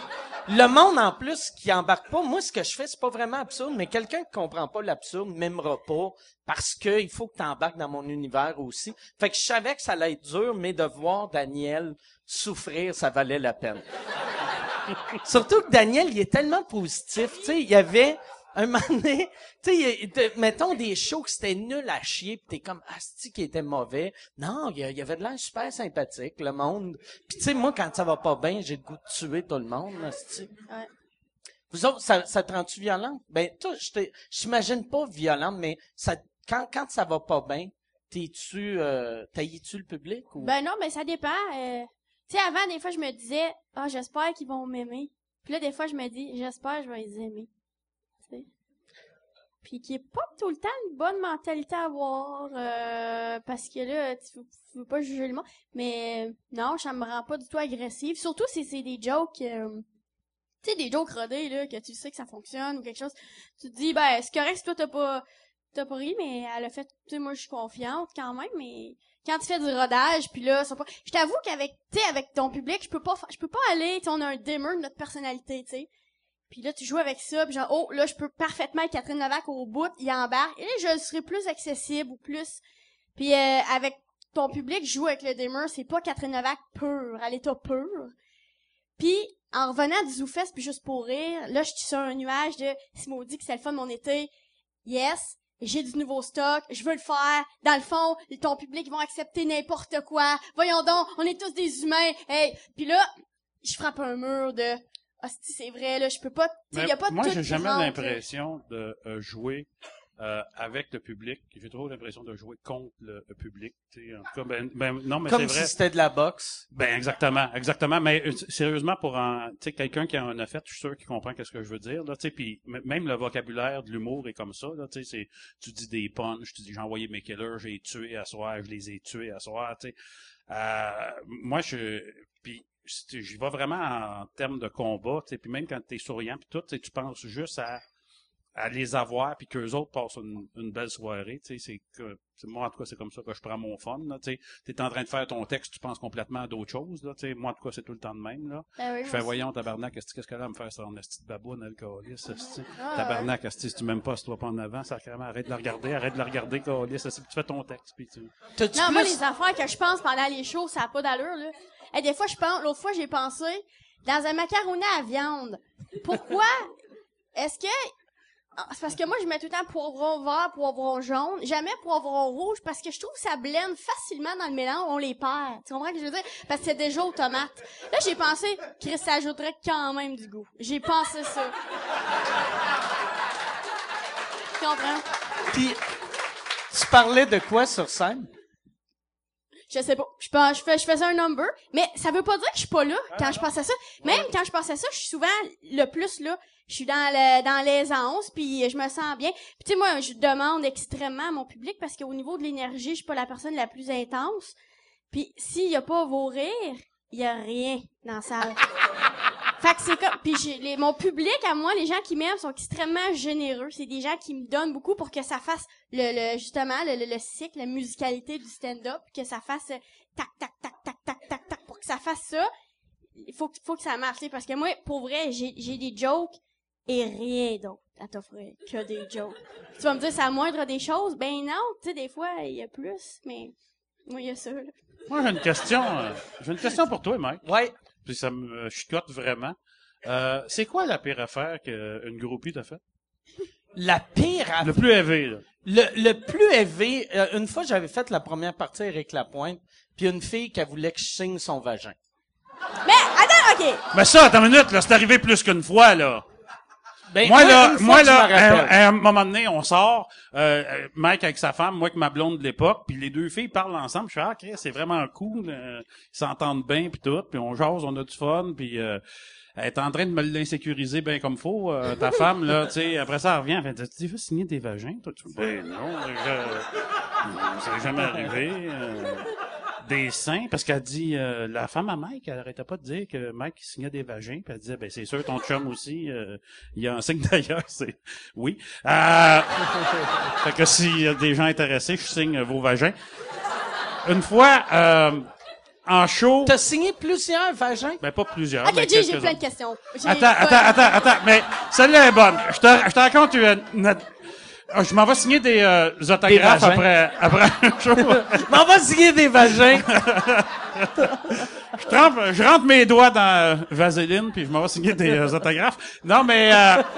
le monde en plus qui embarque pas. Moi, ce que je fais c'est pas vraiment absurde, mais quelqu'un qui comprend pas l'absurde m'aimera pas parce que il faut que tu embarques dans mon univers aussi. Fait que je savais que ça allait être dur, mais de voir Daniel souffrir, ça valait la peine. Surtout que Daniel, il est tellement positif. Tu sais, il y avait un moment donné, tu sais, mettons des shows que c'était nul à chier, pis t'es comme asti qui était mauvais. Non, il y, avait de l'air super sympathique, le monde. Puis tu sais, moi, quand ça va pas bien, j'ai le goût de tuer tout le monde, asti. Ouais. Vous autres, ça, ça te rend-tu violent? Ben, toi, je j'imagine pas violent, mais ça, quand, quand ça va pas bien, t'es-tu, euh, taillis-tu le public ou? Ben non, mais ça dépend. euh. Tu sais, avant, des fois, je me disais, ah, j'espère qu'ils vont m'aimer. Puis là, des fois, je me dis, j'espère que je vais les aimer. Puis qui est pas tout le temps une bonne mentalité à avoir, euh, parce que là, tu tu veux pas juger le monde. Mais non, ça me rend pas du tout agressive. Surtout si c'est des jokes, euh, tu sais, des jokes rodés, là, que tu sais que ça fonctionne ou quelque chose. Tu te dis, ben, c'est correct si toi t'as pas, t'as pas ri, mais elle a fait, tu sais, moi, je suis confiante quand même, mais quand tu fais du rodage, puis là, c'est pas... je t'avoue qu'avec, tu avec ton public, je peux pas, je peux pas aller, on a un dimmer de notre personnalité, tu sais. Puis là, tu joues avec ça, puis genre, oh, là, je peux parfaitement être Catherine Levac au bout, il embarque, et là, je serai plus accessible ou plus... Puis euh, avec ton public, joue avec le dimmer, c'est pas Catherine Levac pure, à l'état pur. Puis, en revenant du ZooFest, puis juste pour rire, là, je suis sur un nuage de « C'est maudit que c'est le fun mon été. Yes, j'ai du nouveau stock, je veux le faire. Dans le fond, ton public, ils vont accepter n'importe quoi. Voyons donc, on est tous des humains. Hey, puis là, je frappe un mur de « Ah, si c'est vrai, là, je peux pas... » Mais y a pas de moi, j'ai jamais l'impression de euh, jouer euh, avec le public. J'ai toujours l'impression de jouer contre le, le public. En tout cas, ben, ben, non, mais c'est Comme vrai. si c'était de la boxe. Ben exactement, exactement. Mais euh, sérieusement, pour un, quelqu'un qui en a fait, je suis sûr qu'il comprend qu'est-ce que je veux dire. Là, puis même le vocabulaire de l'humour est comme ça. Là, tu sais, c'est, tu dis des punches, tu dis j'ai envoyé mes killers, j'ai tué à soir, je les ai tués à soir. Euh, moi je, puis j'y vais vraiment en termes de combat. Tu puis même quand t'es souriant puis tout, tu tu penses juste à à les avoir puis qu'eux autres passent une, une belle soirée, tu sais, c'est que moi en tout cas c'est comme ça que je prends mon fun là, tu sais, t'es en train de faire ton texte, tu penses complètement à d'autres choses là, tu sais, moi en tout cas c'est tout le temps de même là. Ben oui, Je fais voyons tabarnak, qu'est-ce qu'est-ce qu'elle a à me faire ça en esti de baboune alcooliste. Ah, Tabarnak, esti, si tu m'aimes pas, si tu vas pas en avant, sacrément, arrête de la regarder, arrête de la regarder, puis tu fais ton texte puis tu Non, moi, les affaires que je pense pendant les shows, ça a pas d'allure, là. Et des fois, je pense, l'autre fois, j'ai pensé, dans un macaroni à viande, pourquoi? Est-ce que... Ah, C'est parce que moi, je mets tout le temps poivron vert, poivron jaune, jamais poivron rouge, parce que je trouve que ça blende facilement dans le mélange, on les perd. Tu comprends ce que je veux dire? Parce que c'est déjà aux tomates. Là, j'ai pensé, Chris, ça ajouterait quand même du goût. J'ai pensé ça. Tu comprends? Puis, tu parlais de quoi sur scène? Je sais pas. Je, pense- je, fais, je faisais un number, mais ça veut pas dire que je suis pas là quand je passe à ça. Même quand je passe à ça, je suis souvent le plus là. Je suis dans le, dans l'aisance, puis je me sens bien. Puis tu sais, moi, je demande extrêmement à mon public parce qu'au niveau de l'énergie, je suis pas la personne la plus intense. Puis s'il y a pas vos rires, il y a rien dans la salle. [LAUGHS] Fait que c'est comme, puis j'ai- les, mon public à moi, les gens qui m'aiment sont extrêmement généreux. C'est des gens qui me donnent beaucoup pour que ça fasse le, le justement le, le, le cycle, la musicalité du stand-up, que ça fasse tac tac tac tac tac tac tac pour que ça fasse ça. Il faut que faut que ça marche, parce que moi, pour vrai, j'ai j'ai des jokes et rien d'autre à t'offrir que des jokes. Tu vas me dire c'est la moindre des choses, ben non, tu sais des fois il y a plus, mais moi il y a ça. Là. Moi, j'ai une question. euh, j'ai une question pour toi, Mike. Ouais. Puis ça me chicote vraiment. Euh, c'est quoi la pire affaire qu'une groupie t'a fait? La pire affaire. Le plus élevé, là. Le, le plus élevé, euh, une fois j'avais fait la première partie avec Lapointe, puis une fille qui voulait que je signe son vagin. Mais attends, ok. Mais ça, attends une minute, là, c'est arrivé plus qu'une fois, là. Ben, Moi, là, moi, là, à, un moment donné, on sort, euh, euh, Mike avec sa femme, moi avec ma blonde de l'époque, puis les deux filles parlent ensemble. Je fais, ah, Chris, c'est vraiment cool, euh, ils s'entendent bien, puis tout, puis on jase, on a du fun, puis euh, elle est en train de me l'insécuriser bien comme faut, euh, ta [LAUGHS] femme, là, tu sais, après ça, elle revient, elle fait, tu veux signer des vagins, toi? Tu ben non, je, ça n'est jamais arrivé. euh, des seins, parce qu'elle dit, euh, la femme à Mike, elle arrêtait pas de dire que Mike signait des vagins, puis elle disait, ben c'est sûr, ton chum aussi, euh, il y a un signe d'ailleurs, [LAUGHS] c'est oui. Euh, fait que s'il y a des gens intéressés, je signe vos vagins. Une fois, euh, en show, T'as signé plusieurs vagins? ben pas plusieurs, Ok, j'ai plein de questions. Attends, attends, attends, attends, mais celle-là est bonne. Je te, je te raconte une, une- Ah, je m'en vais signer des, euh, autographes après, après un [LAUGHS] show. M'en va signer des vagins. je, trempe- je rentre mes doigts dans euh, Vaseline, puis je m'en vais signer des euh, autographes. Non, mais... euh, [LAUGHS]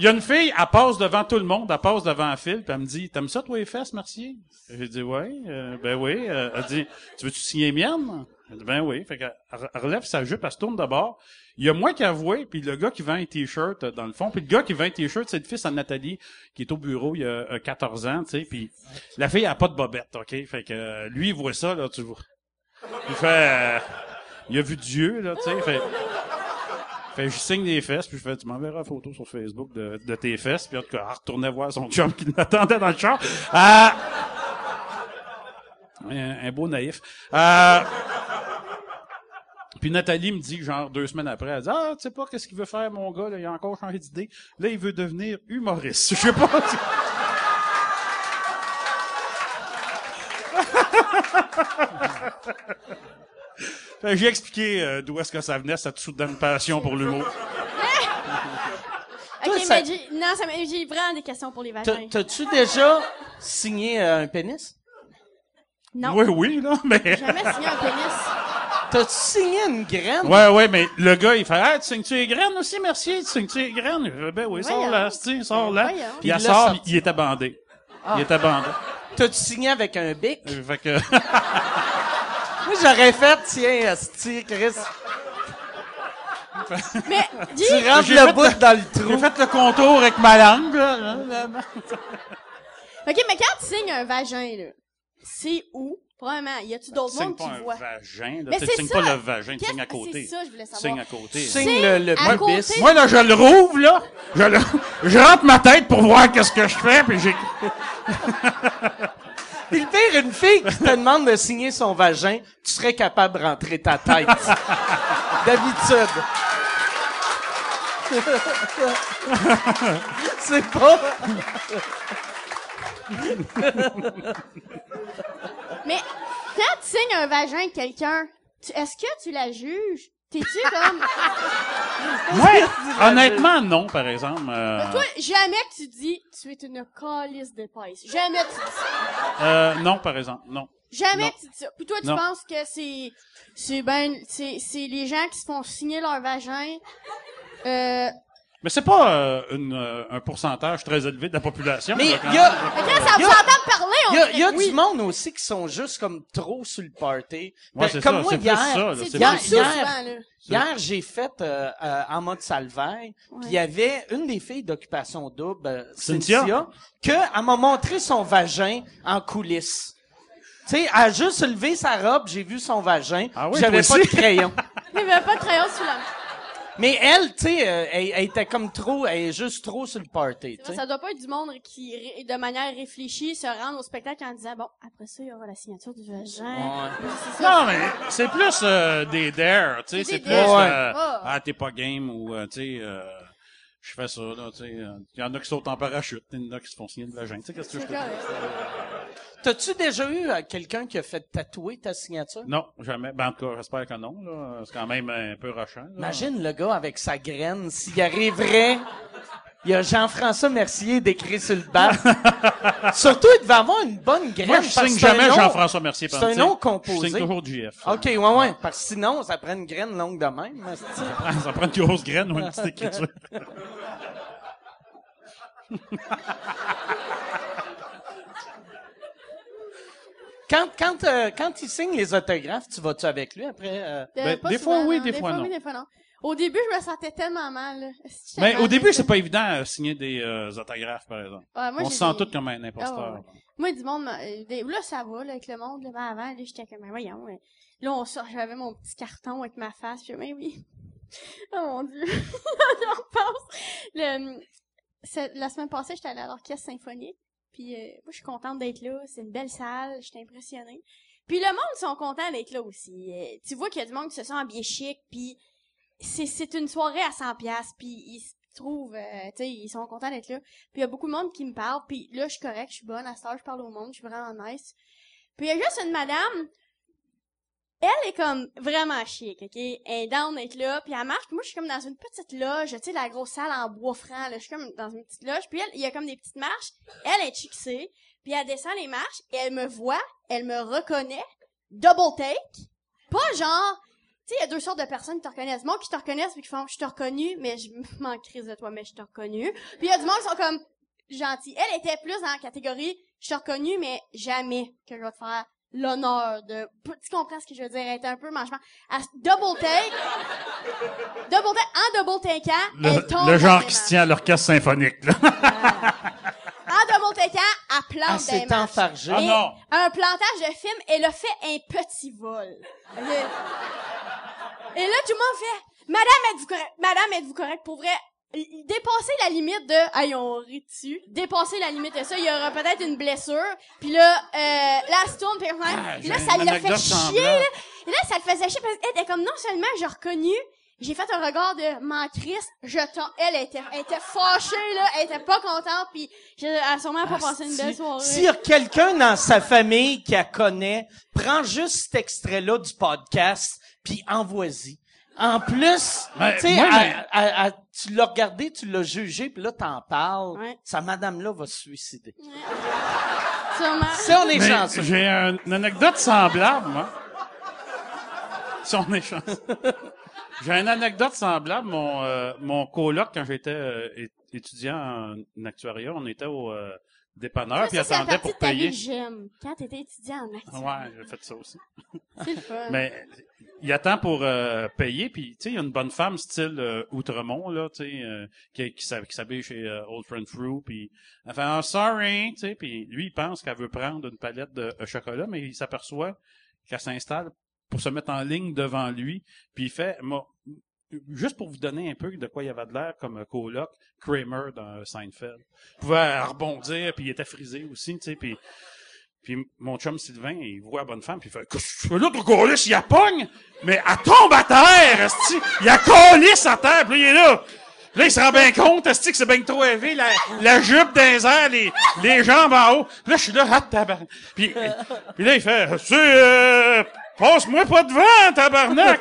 Il y a une fille, elle passe devant tout le monde, elle passe devant un fil, puis elle me dit, t'aimes ça, toi, les fesses, Mercier? J'ai dit, oui, euh, ben oui. Elle dit, tu veux-tu signer les ben oui. Fait qu'elle elle relève sa jupe, elle se tourne de bord. Il y a moi qui avoué, puis le gars qui vend un t-shirt euh, dans le fond, puis le gars qui vend un t-shirt, c'est le fils à Nathalie, qui est au bureau il y a euh, 14 ans, tu sais, puis la fille a pas de bobette, ok? Fait que euh, lui, il voit ça, là, tu vois. Il fait, euh, il a vu Dieu, là, tu sais, fait... Fait, je signe des fesses, puis je fais, tu m'enverras une photo sur Facebook de, tes fesses, puis en tout cas, elle retournait voir son chum qui l'attendait dans le char. Euh, un, un beau naïf. Euh, puis Nathalie me dit, genre, deux semaines après, elle dit, ah, tu sais pas qu'est-ce qu'il veut faire, mon gars, là, il a encore changé d'idée. Là, il veut devenir humoriste. [LAUGHS] Je sais pas. [LAUGHS] Fait que J'ai expliqué euh, d'où est-ce que ça venait, cette soudaine passion pour l'humour. [LAUGHS] Ok, Toi, mais ça- j'ai, non, ça, m'a- j'ai vraiment des questions pour les T'as- vagins. T'as-tu déjà signé euh, un pénis? Non. Oui, oui, là, mais... Jamais signé un pénis. T'as-tu signé une graine? Ouais, ouais, mais le gars, il fait, ah, tu signes-tu les graines aussi, merci, tu signes-tu les graines? Je fais, ben oui, sors là, tu sors là. Voyons. Puis il Puis il l'a sort, sorti. il était bandé. Il était bandé. T'as-tu signé avec un bic? Euh, Fait que, [LAUGHS] Moi, j'aurais fait, tiens, asti, Chris, Mais, dis, tu rentres J'ai le bout le- dans le j'ai trou. fait le contour avec ma langue, là. ok, mais quand tu signes un vagin, là, c'est où? Probablement, y a-tu d'autres Tu signes mondes pas qui un voient? vagin, là. Mais Tu signes ça. pas le vagin, tu signes à côté. C'est ça, je voulais Tu savoir? signes à côté. Signe le, le à côté? pubis. Moi, là, je le rouvre, là. Je, le- je rentre ma tête pour voir qu'est-ce que je fais, puis j'ai... Puis le pire, une fille qui te demande de signer son vagin, tu serais capable de rentrer ta tête. [LAUGHS] D'habitude. [LAUGHS] C'est pas... Mais, quand tu signes un vagin de quelqu'un, est-ce que tu la juges? T'es-tu [LAUGHS] comme, Ouais, honnêtement, non, par exemple. euh, toi, jamais que tu dis, tu es une calice d'épaisse. Jamais tu dis ça. euh, non, par exemple, non. Jamais Non. que tu dis ça. Puis toi, tu Non. penses que c'est, c'est ben, c'est, c'est les gens qui se font signer leur vagin, euh, Mais c'est pas euh, une, euh, un pourcentage très élevé de la population. Mais il y a... Ça vous entend parler, on Il y a, il y a du monde aussi qui sont juste comme trop sur le party. Ouais, Ben, c'est comme ça, moi c'est plus hier, ça, là, C'est Hier- plus- hier- souvent, là. hier j'ai fait euh, euh, en mode salvaire, puis il y avait une des filles d'occupation double, euh, Cynthia. Cynthia, que elle m'a montré son vagin en coulisses. Tu sais, elle a juste levé sa robe, j'ai vu son vagin, Ah oui, puis j'avais toi pas aussi? de crayon. [LAUGHS] Il y avait pas de crayon sous la main. Mais elle, tu sais, euh, elle, elle était comme trop, elle est juste trop sur le party, tu sais. Ça doit pas être du monde qui, ré- de manière réfléchie, se rendre au spectacle en disant, bon, après ça, il y aura la signature du vagin. Ouais. Non, mais c'est plus euh, des dare, tu sais, C'est plus euh, Ah. ah t'es pas game ou euh, tu sais euh, je fais ça là, tu sais, il y en a qui sautent en parachute, il y en a qui se font signer de vagin, tu sais qu'est-ce que je te dis? T'as-tu déjà eu euh, quelqu'un qui a fait tatouer ta signature? Non, jamais. Ben en tout cas, j'espère que non là, c'est quand même un peu rochant. là. Imagine le gars avec sa graine, s'il arriverait, il y a Jean-François Mercier décrit sur le bas. [LAUGHS] Surtout, il devait avoir une bonne graine. Moi, je signe jamais nom- Jean-François Mercier. c'est un nom composé. Je signe toujours JF. OK, ouais, ouais. Parce que sinon, ça prend une graine longue de même. asti. Ça prend une grosse graine ou une petite écriture. [LAUGHS] Quand, quand, euh, quand il signe les autographes, tu vas-tu avec lui après? euh? Euh, Ben, des souvent, fois, oui, non. des fois, non. oui, des fois non. Au début, je me sentais tellement mal. là. Mais mal, au début, là, c'est pas évident de signer des euh, autographes, par exemple. Ouais, moi, On se sent des- tous comme un imposteur. Ah, ouais. Moi, du monde, euh, des- là, ça va, là, avec le monde, là, mais avant, là, j'étais comme, mais voyons, ouais. Là, on sort, j'avais mon petit carton avec ma face, puis mais oui. [LAUGHS] oh mon dieu. [LAUGHS] je repense. Le, c'est- la semaine passée, j'étais allée à l'orchestre symphonique, puis euh, moi, je suis contente d'être là, c'est une belle salle, j'étais impressionnée. Puis le monde sont contents d'être là aussi. Euh, tu vois qu'il y a du monde qui se sent habillé chic, puis c'est, une soirée à 100 pièces puis ils se trouvent, euh, tu sais, ils sont contents d'être là. Puis il y a beaucoup de monde qui me parle, puis là, je suis correct, je suis bonne, à heure, je parle au monde, je suis vraiment nice. Puis il y a juste une madame, elle est comme vraiment chic, ok? Elle est down d'être là, puis elle marche, puis moi, je suis comme dans une petite loge, tu sais, la grosse salle en bois franc, là, je suis comme dans une petite loge, puis elle, il y a comme des petites marches, elle est chicsée, puis elle descend les marches, et elle me voit, elle me reconnaît, double take, pas genre, tu sais, il y a deux sortes de personnes qui te reconnaissent. Moi, qui te reconnaissent puis qui font, je t'ai reconnu, mais je [LAUGHS] m'en crise de toi, mais je t'ai reconnu. Puis il y a du monde qui sont comme, gentils. Elle était plus dans la catégorie, je t'ai reconnu, mais jamais que je vais te faire l'honneur de, tu comprends ce que je veux dire? Elle était un peu manchement. À double take, [LAUGHS] double take, en double take elle tombe Le, genre qui se tient à l'orchestre symphonique, là. [LAUGHS] En double take elle plante des s'est marches. enfargée. Ah non! un plantage de film, elle a fait un petit vol. [LAUGHS] Et là, tout le monde fait, Madame, êtes-vous correct? Madame, êtes-vous correct? Pour vrai, dépasser la limite de, hey, on rit dessus. Dépasser la limite de ça, il y aura peut-être une blessure. Puis là, euh, là, se tourne, puis Ah, là, ça l'a fait chier, là. Et là, ça le faisait chier parce qu'elle était comme, non seulement j'ai reconnu, j'ai fait un regard de mentrice, je t'en, elle était, elle était fâchée, là, elle était pas contente, puis elle a sûrement pas passé une belle soirée. A quelqu'un dans sa famille qui la connaît, prends juste cet extrait-là du podcast, puis envoie-y. En plus, Ben, tu sais, tu l'as regardé, tu l'as jugé, puis là, t'en parles. Ouais. Sa madame-là va se suicider. Sûrement. Si on est Mais chanceux. J'ai un- une anecdote semblable, moi. Si on est chanceux. J'ai une anecdote semblable. Mon, euh, mon coloc, quand j'étais euh, étudiant en actuariat, on était au euh, dépanneur, puis attendait pour de ta vie payer. j'aime. Quand t'étais étudiant en activité. Ouais, j'ai fait ça aussi. [LAUGHS] C'est le fun. Mais il attend pour euh, payer, puis tu sais, il y a une bonne femme style euh, Outremont là, tu sais, euh, qui, qui, qui s'habille chez euh, Old Friend Fruit, puis elle fait oh, sorry, tu sais, puis lui il pense qu'elle veut prendre une palette de euh, chocolat, mais il s'aperçoit qu'elle s'installe pour se mettre en ligne devant lui, puis il fait moi, juste pour vous donner un peu de quoi il avait de l'air comme coloc, Kramer dans Seinfeld. Il pouvait rebondir, puis il était frisé aussi, tu sais, puis puis mon chum Sylvain, il voit la bonne femme, puis il fait « Qu'est-ce que tu fais là, ton colis? Il a pogne, mais elle tombe à terre, esti! Il a colisse à terre, puis là, il est là! Là, il se rend bien compte, esti, que c'est bien trop élevé, la, la jupe dans les airs, les, les jambes en haut. Là, je suis là, ah, tabarnak. Puis, là, il fait « Tu euh, passe-moi pas devant, tabarnak! »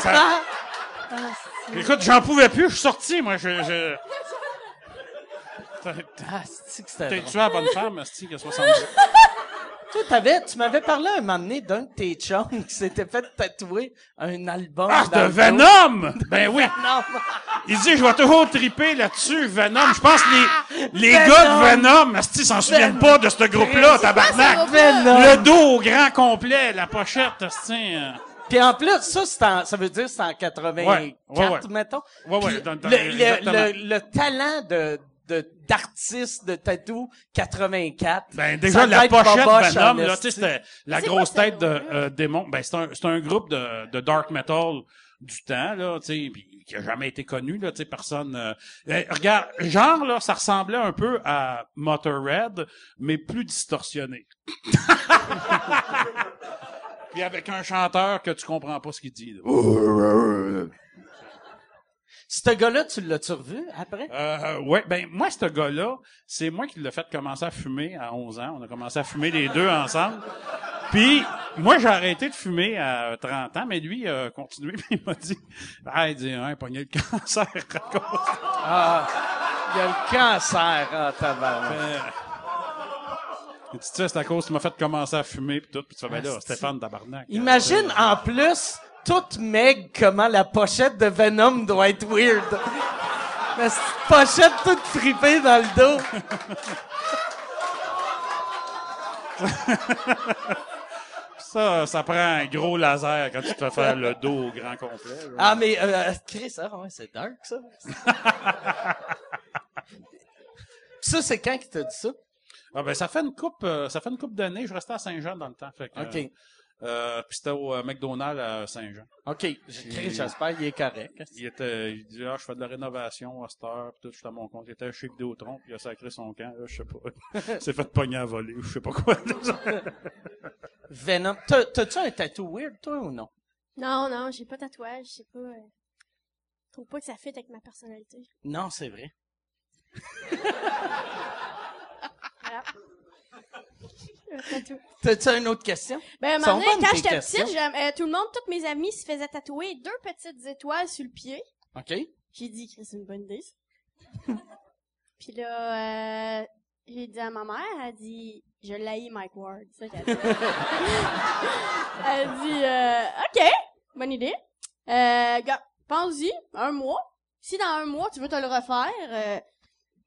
ça- Écoute, j'en pouvais plus, je suis sorti, moi, je... je... Ah, c'est que c'était T'es drôle? tu la bonne femme, esti, qui a 70 Toi, t'avais, tu m'avais parlé un moment donné d'un de tes chums qui s'était fait tatouer un album. Ah, de. Venom! Ben oui! Non. Il dit, je vais toujours triper là-dessus, Venom. Je pense que les, les Venom. gars de Venom, asti, s'en souviennent pas de ce groupe-là, tabarnak? Venom. Le dos au grand complet, la pochette, asti. Puis en plus, ça, c'est en, ça veut dire que c'est en 84, Ouais, ouais, ouais. mettons. Ouais, ouais, dans- dans- le, le, le, le talent de, de, d'artiste de tatou 84. Ben, déjà, la pochette Venom, en là, tu sais, c'était la grosse quoi tête de euh, démon. Ben, c'est un, c'est un groupe de, de dark metal du temps, là, tu sais, puis qui a jamais été connu, là, tu sais, personne... euh, eh, regarde, genre, là, ça ressemblait un peu à Motorhead, mais plus distorsionné. [LAUGHS] puis avec un chanteur que tu comprends pas ce qu'il dit, là. Ce gars-là, tu l'as-tu revu après? Euh, ouais, ben moi ce gars-là, c'est moi qui l'ai fait commencer à fumer à 11 ans. On a commencé à fumer les deux ensemble. Puis moi j'ai arrêté de fumer à 30 ans, mais lui il a continué [LAUGHS] puis il m'a dit "Ah, il dit hein, pogné le cancer à cause." Ah, il y a le cancer, ah, tabarnak. Tu sais, c'est à cause que tu m'as fait commencer à fumer puis tout, puis tu fais ben là, Asti. Stéphane tabarnak. Imagine, en plus, toute Meg, comment la pochette de Venom doit être weird. La pochette toute fripée dans le dos. [LAUGHS] Ça, ça prend un gros laser quand tu te fais faire le dos au grand complet. là. Ah, mais, euh, Chris, ah, ouais, c'est dark, ça. [LAUGHS] ça, c'est quand qui t'a dit ça? Ah ben ça fait une coupe, euh, ça fait une coupe d'années. Je restais à Saint-Jean dans le temps. Fait que, OK. Euh, euh, puis c'était au euh, McDonald's à Saint-Jean. OK. Chris, j'espère qu'il est correct. Il était, il dit ah je fais de la rénovation à cette heure, puis tout, je suis à mon compte. Il était chez Vidéotron, puis il a sacré son camp. Là, je sais pas, [LAUGHS] s'est fait pogner à voler ou je sais pas quoi. [LAUGHS] Venom. T'as- T'as-tu un tatou weird, toi, ou non? Non, non, j'ai pas de tatouage, je sais pas. euh, Je trouve pas que ça fit avec ma personnalité. Non, c'est vrai. [LAUGHS] T'as-tu une autre question? Ben, à un moment donné, quand j'étais petite, euh, tout le monde, tous mes amis se faisaient tatouer deux petites étoiles sur le pied. OK. J'ai dit que c'est une bonne idée. [LAUGHS] Puis là, euh, j'ai dit à ma mère, elle a dit, je l'haïs Mike Ward. C'est ça qu'elle a dit. [LAUGHS] elle a dit, euh, ok, bonne idée. Euh, gars, pense-y, un mois. Si dans un mois tu veux te le refaire, euh,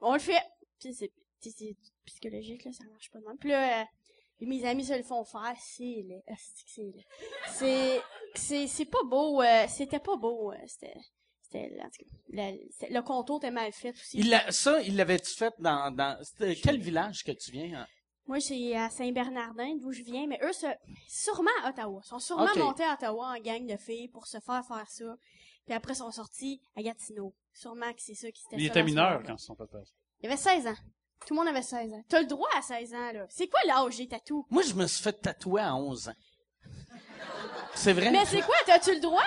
on le fait. Puis c'est psychologique là, ça marche pas de même. Puis là, euh, mes amis se le font faire, c'est laid. Que c'est laid. C'est, c'est, c'est pas beau. euh, c'était pas beau. euh, c'était, c'était, en tout cas, le, c'est- le contour était mal fait aussi. Il l'a- ça, il l'avait-tu fait dans, dans c'était quel village que tu viens? hein? Moi, c'est à Saint-Bernardin, d'où je viens, mais eux, se, sûrement à Ottawa. Ils sont sûrement Ok. montés à Ottawa en gang de filles pour se faire faire ça. Puis après, ils sont sortis à Gatineau. Sûrement que c'est ça qui s'était il ça était dans ce mineur moment-là. quand ils se sont fait. Il avait 16 ans. Tout le monde avait 16 ans. T'as le droit à 16 ans, là. C'est quoi l'âge des tatous? Moi, je me suis fait tatouer à 11 ans. C'est vrai? Mais c'est quoi? T'as-tu le droit?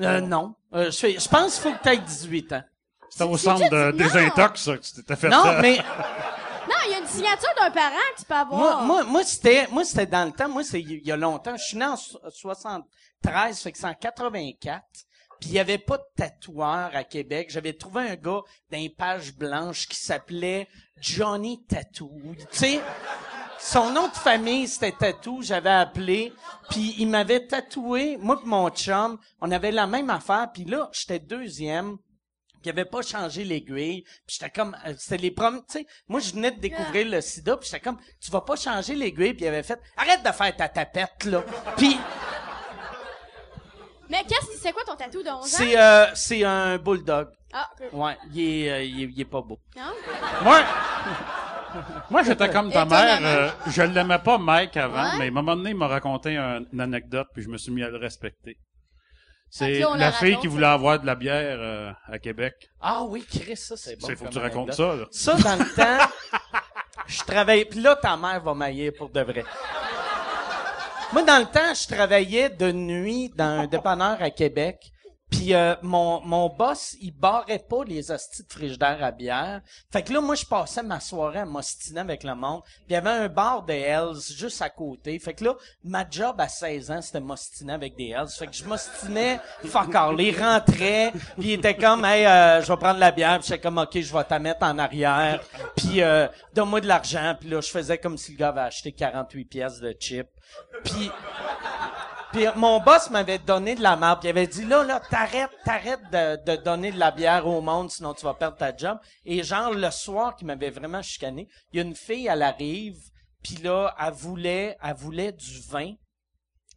Euh, non. Euh, je, fais- je pense qu'il faut que tu aies 18 ans. C'était au c'est centre juste- de non. désintox, ça, que tu t'étais fait Non, ça. mais [LAUGHS] Non, il y a une signature d'un parent que tu peux moi, avoir. moi, moi c'était, moi, c'était dans le temps. Moi, c'est il y a longtemps. Je suis né en so- 73, fait que c'est en 84. Puis il y avait pas de tatoueur à Québec. J'avais trouvé un gars d'un page blanche qui s'appelait Johnny Tattoo. Tu sais, son nom de famille c'était Tattoo. J'avais appelé, puis il m'avait tatoué. Moi et mon chum, on avait la même affaire. Puis là, j'étais deuxième. Puis il avait pas changé l'aiguille. Puis j'étais comme, euh, c'était les premiers, tu sais, moi je venais de découvrir le sida, puis j'étais comme, tu vas pas changer l'aiguille, puis il avait fait, arrête de faire ta tapette, là. Puis Mais qu'est-ce que c'est quoi ton tatou de 11 ans? c'est, euh, c'est un bulldog. Ah, ok. Ouais, il est, euh, il est, il est pas beau. non? Moi, [LAUGHS] moi j'étais comme ta mère. Euh, je l'aimais pas Mike avant, Ouais. mais à un moment donné, il m'a raconté un- une anecdote, puis je me suis mis à le respecter. C'est la la fille raconte, qui voulait avoir de la bière euh, à Québec. Ah oui, Chris, ça c'est bon. C'est faut que tu racontes anecdote. ça. Là. Ça, dans le temps, je travaillais. Puis là, ta mère va mailler pour de vrai. Moi, dans le temps, je travaillais de nuit dans un dépanneur à Québec. Puis euh, mon, mon boss, il barrait pas les hosties de frigidaire à bière. Fait que là, moi, je passais ma soirée à m'ostiner avec le monde. Puis il y avait un bar de Hells juste à côté. Fait que là, ma job à 16 ans, c'était m'ostiner avec des Hells. Fait que je m'ostinais, fuck all. Il rentrait, puis il était comme, hey, euh, je vais prendre la bière. Puis j'étais comme, OK, je vais t'en mettre en arrière. Puis euh, donne-moi de l'argent. Puis là, je faisais comme si le gars avait acheté 48 pièces de chips. Puis... Puis euh, mon boss m'avait donné de la. Puis il avait dit là, là, t'arrêtes, t'arrêtes de, de donner de la bière au monde, sinon tu vas perdre ta job. Et genre le soir, qui m'avait vraiment chicané, il y a une fille, elle arrive, puis là, elle voulait, elle voulait du vin.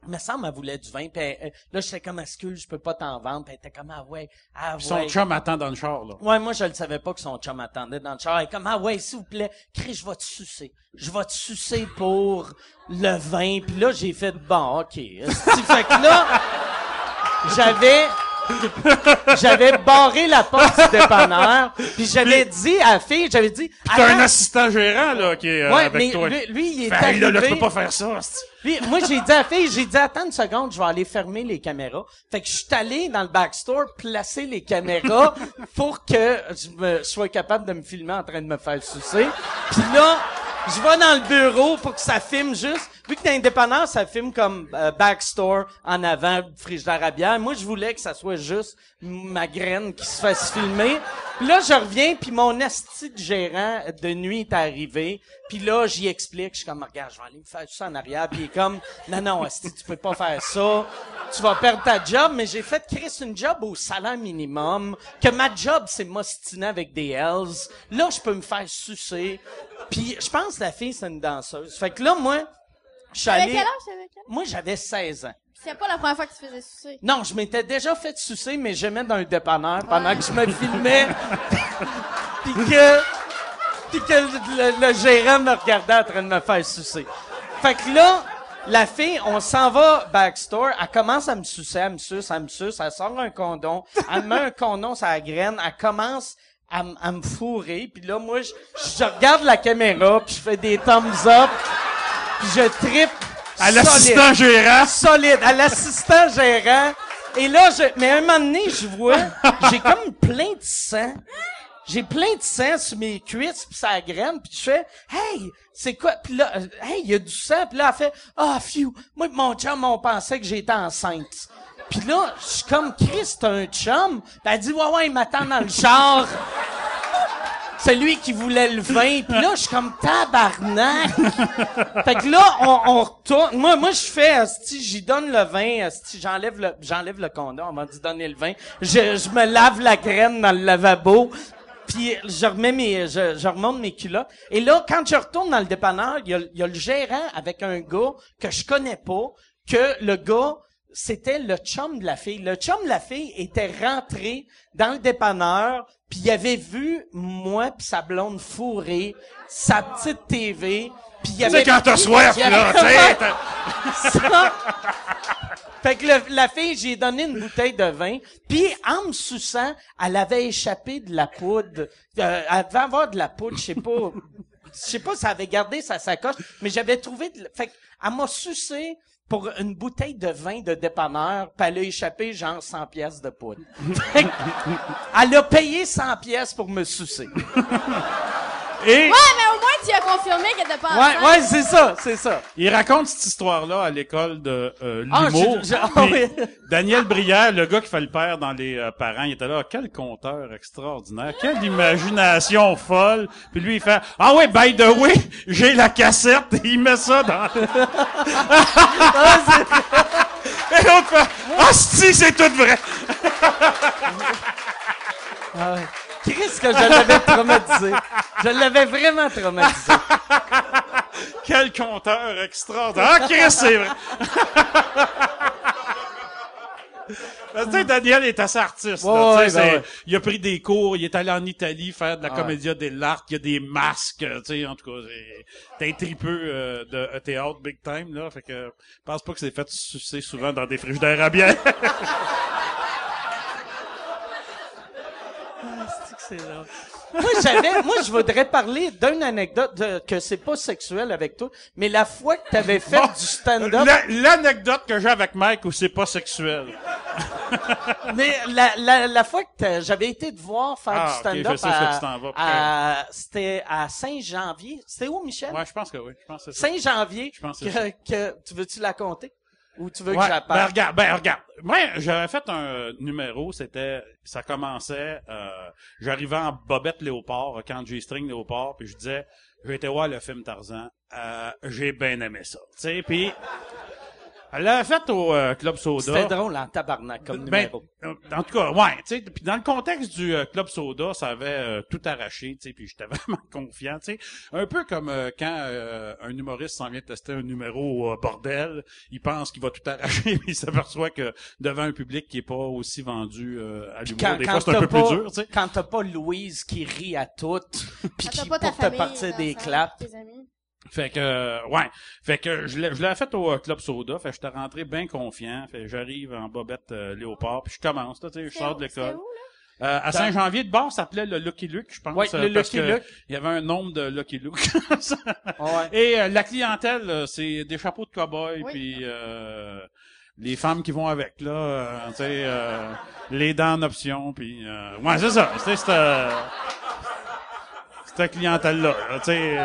Me semble elle voulait du vin. Puis elle- elle- là, j'étais comme excuse, je peux pas t'en vendre? Puis elle était comme ah ouais, ah Son ouais. chum attend dans le char. Là. Ouais, moi, je le savais pas que son chum attendait dans le char. Elle est comme, ah ouais, s'il vous plaît, Chris, je vais te sucer. Je vais te sucer pour le vin. Puis là, j'ai fait, bon, OK. [LAUGHS] Fait que là, j'avais [LAUGHS] j'avais barré la porte du dépanneur, puis j'avais dit à la fille, j'avais dit T'as un assistant gérant, là, qui est euh, Ouais, avec mais toi. lui, lui, il est Fait, hey, là, là, tu arrivé- peux pas faire ça. Puis, moi, j'ai dit à la fille, j'ai dit, attends une seconde, je vais aller fermer les caméras. Fait que je suis allé dans le backstore placer les caméras [LAUGHS] pour que je me sois capable de me filmer en train de me faire sucer. Puis là, je vais dans le bureau pour que ça filme juste. Vu que t'es indépendant, ça filme comme euh, backstore en avant, frigidaire à bière. Moi, je voulais que ça soit juste ma graine qui se fasse filmer. Puis là, je reviens, puis mon esti de gérant de nuit est arrivé. Puis là, j'y explique. Je suis comme, regarde, je vais aller me faire ça en arrière. Puis il est comme, non, non, esti, tu peux pas faire ça. Tu vas perdre ta job. Mais j'ai fait, Chris, une job au salaire minimum. Que ma job, c'est m'ostiner avec des Hells. Là, je peux me faire sucer. Puis je pense que la fille, c'est une danseuse. Fait que là, moi, allé... quel âge, t'avais quel âge? Moi, j'avais 16 ans. C'est pas la première fois que tu faisais sucer. Non, je m'étais déjà fait sucer, mais j'aimais dans un dépanneur pendant que je me filmais. [LAUGHS] puis que, puis que le, le gérant me regardait en train de me faire sucer. Fait que là, la fille, on s'en va backstore, elle commence à me sucer, elle me suce, elle me suce, elle sort un condom, elle me met un condom sur la graine, elle commence à, à me fourrer, puis là, moi, je, je regarde la caméra, puis je fais des thumbs up, puis je trippe À solide. l'assistant gérant. solide, à l'assistant gérant. Et là, je, mais à un moment donné, je vois, j'ai comme plein de sang. J'ai plein de sang sur mes cuisses pis ça graine puis je fais hey c'est quoi? Puis là euh, hey il y a du sang. Puis là elle fait ah phew. Moi pis mon chum on pensait que j'étais enceinte. Puis là je suis comme Chris t'as un chum. Puis elle dit ouais ouais il m'attend dans le char c'est lui qui voulait le vin. Puis là, je suis comme tabarnak. fait que là, on, on retourne. Moi, moi, je fais, asti, j'y donne le vin, asti, j'enlève le, j'enlève le condom avant d'y donner le vin. Je, je me lave la graine dans le lavabo. Puis je remets mes, je, je remonte mes culottes. Et là, quand je retourne dans le dépanneur, il y a, y a le gérant avec un gars que je connais pas, que le gars, c'était le chum de la fille. Le chum de la fille était rentré dans le dépanneur, puis il avait vu moi puis sa blonde fourrer sa petite TV, puis il avait quand t'as soif, [LAUGHS] là, tu. [LAUGHS] Fait que le- la fille, j'ai donné une bouteille de vin, puis en me suçant, elle avait échappé de la poudre. Euh, elle devait avoir de la poudre, je sais pas. Je sais pas si elle avait gardé sa sacoche, mais j'avais trouvé... De, la- fait que elle m'a sucé pour une bouteille de vin de dépanneur, puis elle a échappé genre 100 pièces de poudre. [LAUGHS] Elle a payé 100 pièces pour me sucer. Et Ouais, mais tu as confirmé qu'elle était pas Ouais, enceinte. ouais, c'est ça, c'est ça. il raconte cette histoire-là à l'école de euh, Ah, l'humour. je- je- ah. Daniel Brière, le gars qui fait le père dans les euh, parents, il était là, quel conteur extraordinaire, quelle imagination folle. Puis lui, il fait, ah ouais, by the way, j'ai la cassette, et il met ça dans... [LAUGHS] et l'autre fait, ah si, c'est tout vrai. Chris, que je l'avais traumatisé? Je l'avais vraiment traumatisé. [LAUGHS] Quel conteur extraordinaire. Ah, Chris, c'est vrai. Parce [LAUGHS] que, tu sais, Daniel est assez artiste. là, Ouais, tu sais, ouais, c'est- ben ouais. Il a pris des cours, il est allé en Italie faire de la comédia dell'arte, il y a des masques, tu sais, en tout cas, t'es un tripeux euh, de théâtre big time, là, fait que je pense pas que c'est fait sucer souvent dans des frigidaires à bière. [LAUGHS] C'est. Moi, j'avais, moi, je voudrais parler d'une anecdote de- que c'est pas sexuel avec toi, mais la fois que t'avais fait du stand-up, La- L'anecdote que j'ai avec Mike où c'est pas sexuel. [LAUGHS] mais la, la, la fois que j'avais été te voir faire Ah, du ok, stand-up à, à- c'était à Saint-Janvier. C'était où, Michel? Ouais, je pense que oui, je pense que c'est ça. Saint-Janvier. Je pense que que, tu veux-tu la compter? Ou tu veux que Ouais, la ben regarde, ben regarde. Moi, j'avais fait un numéro, c'était, ça commençait, euh, j'arrivais en bobette léopard, quand G-string léopard, puis je disais, j'ai été voir le film Tarzan, euh, j'ai bien aimé ça, tu sais, puis elle l'avait fait au euh, Club Soda. C'était drôle en tabarnak comme Ben, numéro. euh, en tout cas, ouais, tu sais, puis dans le contexte du euh, Club Soda, ça avait euh, tout arraché, tu sais, puis j'étais [LAUGHS] vraiment confiant, tu sais. Un peu comme euh, quand euh, un humoriste s'en vient tester un numéro au euh, bordel, il pense qu'il va tout arracher, [LAUGHS] puis il s'aperçoit que devant un public qui est pas aussi vendu euh, à l'humour, Quand, des fois c'est un t'as peu pas, plus dur, tu sais. quand t'as pas Louise qui rit à tout, [LAUGHS] puis qui t'as pas ta pour te partir des claps. tes amis. Fait que, euh, ouais. Fait que je l'ai, je l'ai fait au euh, Club Soda. Fait que j'étais rentré bien confiant. Fait que j'arrive en bobette euh, léopard. Puis je commence, là, tu sais, je sors de C'était l'école. Euh, à Saint-Janvier de bord, ça s'appelait le Lucky Luke, je pense. Ouais, euh, le parce Lucky que Luke. Il y avait un nombre de Lucky Luke. [LAUGHS] Ouais. Et euh, la clientèle, c'est des chapeaux de cow-boy, Oui. puis euh, les femmes qui vont avec, là, euh, tu sais, euh, les dents en option, puis... Euh, ouais, c'est ça, c'est cette, clientèle-là, là, tu sais...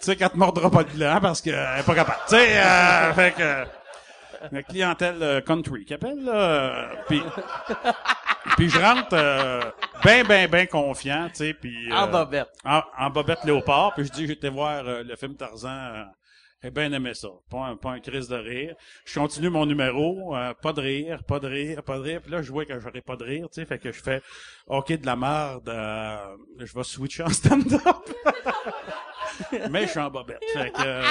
tu sais qu'elle te mordra pas de blanc parce qu'elle est pas capable. Tu sais, euh, fait que... La clientèle euh, country qui appelle, là, euh, puis... Puis je rentre euh, ben, ben, ben confiant, tu sais, puis... En euh, bobette. en, en bobette léopard, puis je dis j'étais voir euh, le film Tarzan, j'ai bien aimé ça. Pas un, pas un crise de rire. Je continue mon numéro, euh, pas de rire, pas de rire, pas de rire. Puis là, je vois que j'aurais pas de rire, tu sais, fait que je fais OK de la merde, euh, je vais switcher en stand-up. Mais je suis en bobette. Fait que euh,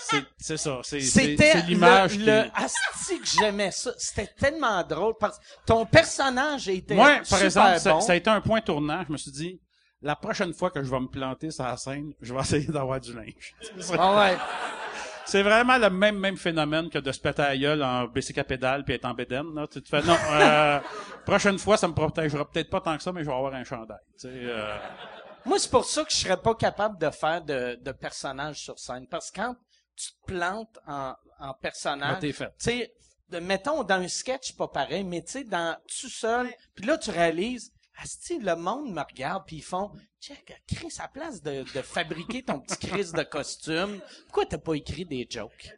c'est c'est ça, c'est c'est C'était c'est l'image le, qui le asti que j'aimais ça. C'était tellement drôle parce que ton personnage était Moi, par super exemple, ça, bon. ça a été un point tournant. Je me suis dit, la prochaine fois que je vais me planter sur la scène, je vais essayer d'avoir du linge. [LAUGHS] Ah ouais. C'est vraiment le même même phénomène que de se péter à la gueule en bicycle à pédale puis être en bédaine. Là. Tu te fais, non, euh, [LAUGHS] prochaine fois, ça me protégera peut-être pas tant que ça, mais je vais avoir un chandail. Tu sais, euh, Moi, c'est pour ça que je serais pas capable de faire de, de personnage sur scène. Parce que quand tu te plantes en, en personnage, t'es fait. tu sais, de- mettons, dans un sketch, pas pareil, mais tu sais, dans tout seul, puis là, tu réalises, Asti, le monde me regarde, puis ils font, check, Chris, à place de, de fabriquer ton petit Chris de costume, pourquoi t'as pas écrit des jokes?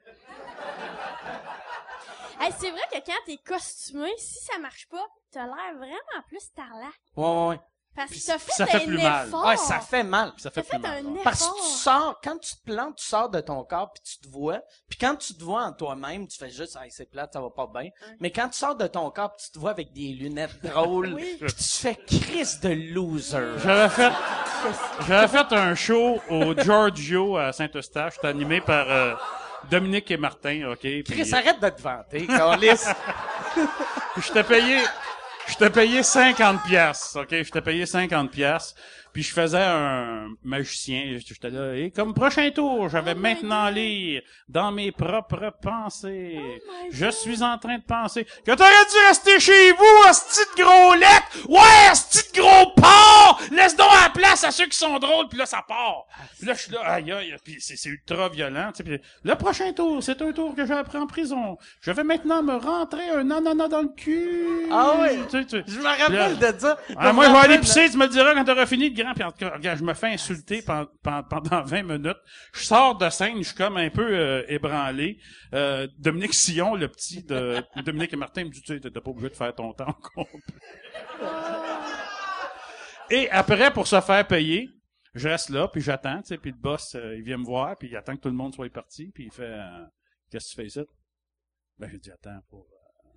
Hey, c'est vrai que quand t'es costumé, si ça marche pas, t'as l'air vraiment plus tarlat. Ouais, ouais. Parce que ça fait, fait un plus mal. effort. Ouais, ça fait mal. Ça fait plus fait mal. un ouais. effort. Parce que tu sors, quand tu te plantes, tu sors de ton corps puis tu te vois. Puis quand tu te vois en toi-même, tu fais juste, hey, c'est plate, ça va pas bien. Mais quand tu sors de ton corps puis tu te vois avec des lunettes drôles, [LAUGHS] Oui. puis tu fais Chris de loser. J'avais fait, [LAUGHS] j'avais fait un show au Giorgio à Saint-Eustache. J'étais animé par euh, Dominique et Martin, OK? Chris, arrête de te vanter, Carlis. [LAUGHS] Puis je t'ai payé, je t'ai payé 50 pièces, ok? Je t'ai payé 50 pièces. Puis je faisais un magicien, j'étais là, et comme prochain tour, j'avais Oh my maintenant lire dans mes propres pensées. Oh je God. suis en train de penser que t'aurais dû rester chez vous, asti de gros lettres! Ouais, asti de gros porc! Laisse donc la place à ceux qui sont drôles, puis là, ça part. Puis là, je suis là, aïe, aïe, puis c'est, c'est ultra violent, tu sais. Puis le prochain tour, c'est un tour que j'ai appris en prison. Je vais maintenant me rentrer un ananas dans le cul. Ah oui. Tu sais, tu- Je me rappelle de ça. ah, moi, je vais aller pisser, tu me diras quand t'auras fini de grand. Puis en tout cas, regarde, je me fais insulter pen- pen- pendant 20 minutes. Je sors de scène, je suis comme un peu euh, ébranlé. Euh, Dominique Sillon, le petit de [LAUGHS] Dominique et Martin, me dit, tu sais, t'es pas obligé de faire ton temps. [LAUGHS] Et après, pour se faire payer, je reste là, puis j'attends, tu sais, puis le boss, euh, il vient me voir, puis il attend que tout le monde soit parti, puis il fait, euh, qu'est-ce que tu fais ici? Ben, j'ai dit, attends, pour, euh,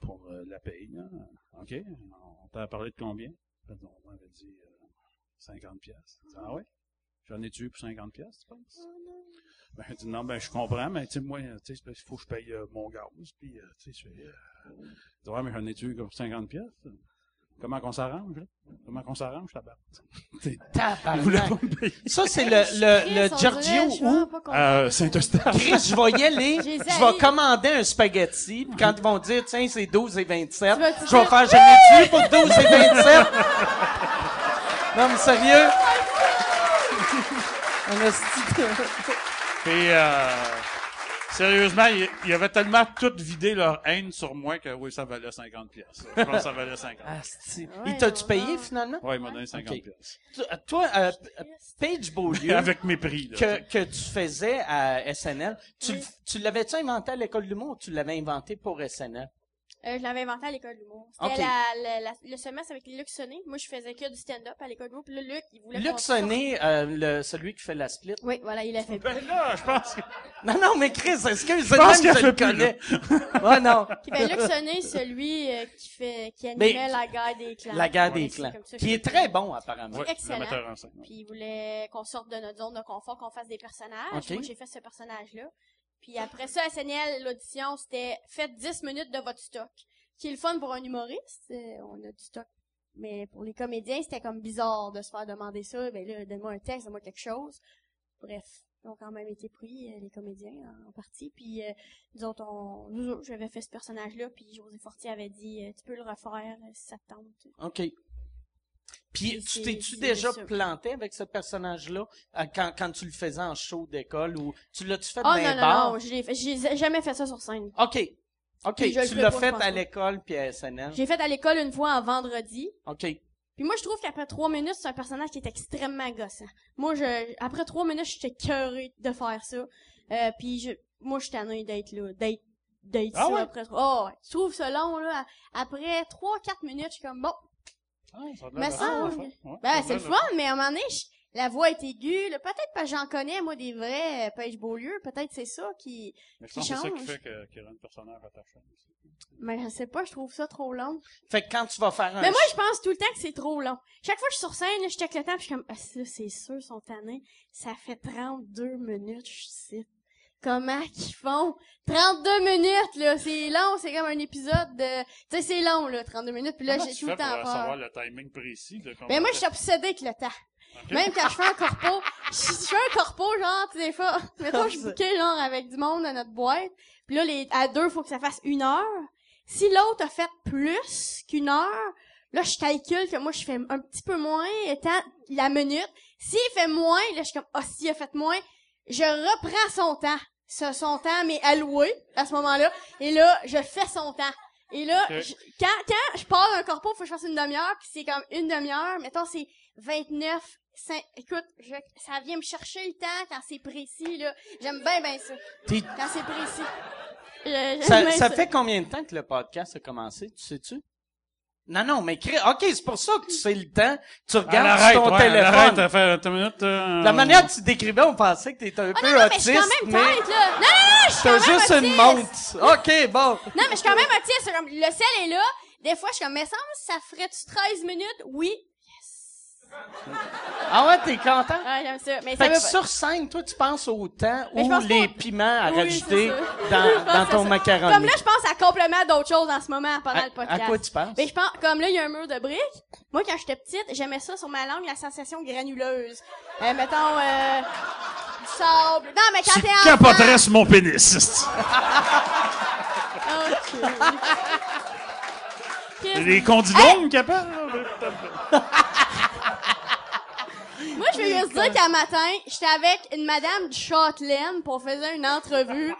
pour la paye, là. OK, on t'a parlé de combien? Ben, On m'avait dit euh, 50 pièces. Ah ouais? J'en ai-tu pour 50 pièces, tu penses? Ben, j'ai dit, non, ben, je comprends, mais, tu sais, moi, tu sais, qu'il faut que je paye euh, mon gaz, puis, tu sais, je fais, euh, je dis, ouais, mais j'en ai-tu pour 50 pièces? Comment qu'on s'arrange, là? Comment qu'on s'arrange, Tabarnak? [LAUGHS] payer. Ça, c'est le, le, le on Giorgio contente. Euh, Saint-Eustache. Chris, je vais y aller, [LAUGHS] je vais commander un spaghetti, puis quand ils vont dire, tiens, c'est 12 et 27, Tu vas- je vais faire, je l'ai tué pour 12 et 27. [LAUGHS] non, mais sérieux? Esti de- Puis, euh, sérieusement, il, avait tellement tout vidé leur haine sur moi que oui, ça valait 50 pièces. Je pense que ça valait 50. Asti. Ouais, Il t'a-tu payé, finalement? Ouais, il m'a donné 50 Ok. pièces. Tu- Toi, euh, Paige Beaulieu, [LAUGHS] Avec mépris, là. que, que tu faisais à SNL, tu, Oui. le- tu l'avais-tu inventé à l'école de l'humour ou tu l'avais inventé pour SNL? Euh, je l'avais inventé à l'école d'humour. C'était la, la- la- le semestre avec Luc Sonné. Moi, je faisais que du stand-up à l'école d'humour. Puis là, Luc, il voulait Luc Sonné, euh, le, celui qui fait la split. Oui, voilà, il a fait. Ben là, je pense que... Non, non, mais Chris, excuse, Je pense je qu'il a le connais? [LAUGHS] ouais, non. Ben, Luc Sonné, celui euh, qui fait, qui Mais- animait la guerre des clans. La guerre Ouais, des clans. ça Qui que est je très bon, apparemment. Ouais, excellent. Puis il voulait qu'on sorte de notre zone de confort, qu'on fasse des personnages. Ok. Moi, j'ai fait ce personnage-là. Puis après ça, SNL, l'audition, c'était faites 10 minutes de votre stock. Qui est le fun pour un humoriste. euh, on a du stock mais pour les comédiens, c'était comme bizarre de se faire demander ça. Ben là, donne-moi un texte, donne-moi quelque chose. Bref, ils ont quand même été pris, euh, les comédiens, en, partie. Puis, euh, nous autres, j'avais fait ce personnage-là, puis José Fortier avait dit, euh, tu peux le refaire si ça te tente. OK. Puis, tu t'es-tu déjà planté avec ce personnage-là euh, quand, quand tu le faisais en show d'école ou tu l'as-tu fait Oh dans non, non, bars? non, j'ai fait- j'ai jamais fait ça sur scène. OK. OK, Puis tu l'as fait à l'école puis à SNL. J'ai fait à l'école une fois en vendredi. OK. Puis moi, je trouve qu'après trois minutes, c'est un personnage qui est extrêmement gossant. Moi, je, après trois minutes, j'étais cœurée de faire ça. Euh, puis je, moi, je suis tannée d'être là, d'être, d'être Ah ça ouais? après trois. Oh, ouais. Je trouve ça long, là. Après trois, quatre minutes, je suis comme, bon, Ça a Mais ça, ben, a c'est le fun, mais à un moment donné, je- la voix est aiguë. Peut-être parce que j'en connais, moi, des vrais euh, Paige Beaulieu. Peut-être c'est ça qui, Mais je pense que c'est ça qui change. fait que- qu'il rend le personnage attachant. aussi. mais je sais pas, je trouve ça trop long. Fait que quand tu vas faire un Mais moi, je pense tout le temps que c'est trop long. Chaque fois que je suis sur scène, je check le temps, puis je suis comme, ah, ça, c'est sûr, ils sont tannés. Ça fait 32 minutes, je sais. Comment qu'ils font? 32 minutes, là, c'est long, c'est comme un épisode de... Tu sais, c'est long, là, 32 minutes, puis là, j'ai tout le temps pour savoir le timing précis de Mais moi, je suis obsédée avec le temps. Même quand je fais un corpo, [LAUGHS] je, je fais un corpo, genre, tu sais, des fois, [LAUGHS] mettons, je suis booké, genre, avec du monde dans notre boîte, puis là, les, à deux, faut que ça fasse une heure. Si l'autre a fait plus qu'une heure, là, je calcule que moi, je fais un petit peu moins, étant la minute. S'il fait moins, là, je suis comme, ah, s'il a fait moins, je reprends son temps. Ce- son temps m'est alloué, à ce moment-là, et là, je fais son temps. Et là, je- quand, quand je pars d'un corpo, faut que je fasse une demi-heure, puis c'est comme une demi-heure, mettons, c'est 29, cin- écoute, je, ça vient me chercher le temps quand c'est précis, là. J'aime bien, bien ça. T'es- Quand c'est précis. Je- ça fait combien de temps que le podcast a commencé, tu sais-tu? Non, non, mais crée- OK, c'est pour ça que tu sais le temps. Tu Elle regardes arrête, sur ton ouais, téléphone. arrête, elle fait une minute. euh, La manière que tu décrivais, on pensait que t'étais un Ah peu non, non, mais je suis autiste, quand même mais tête, là. Non, non, non, je suis quand même juste une autiste. montre. OK, bon. Non, mais je suis quand même autiste. C'est comme, le ciel est là. Des fois, je suis comme, mais ça, ça ferait-tu 13 minutes? Oui. Ah ouais, t'es content? Ah, j'aime ça. Mais Fait que pas... sur scène, toi, tu penses au temps pense les pas- piments à Oui, rajouter dans, [LAUGHS] ton macaroni. Comme là, je pense à complément d'autres choses en ce moment pendant à, le podcast. à quoi tu penses? Mais je pense, comme là, il y a un mur de briques. Moi, quand j'étais petite, j'aimais ça sur ma langue, la sensation granuleuse. Euh, mettons, euh, du sable. Non, mais quand Tu t'es enfant... capoterais sur mon pénis. [LAUGHS] Ok. Les condylomes capables? [LAUGHS] Moi, je veux juste dire qu'un matin, j'étais avec une madame du Châtelaine pour faire une entrevue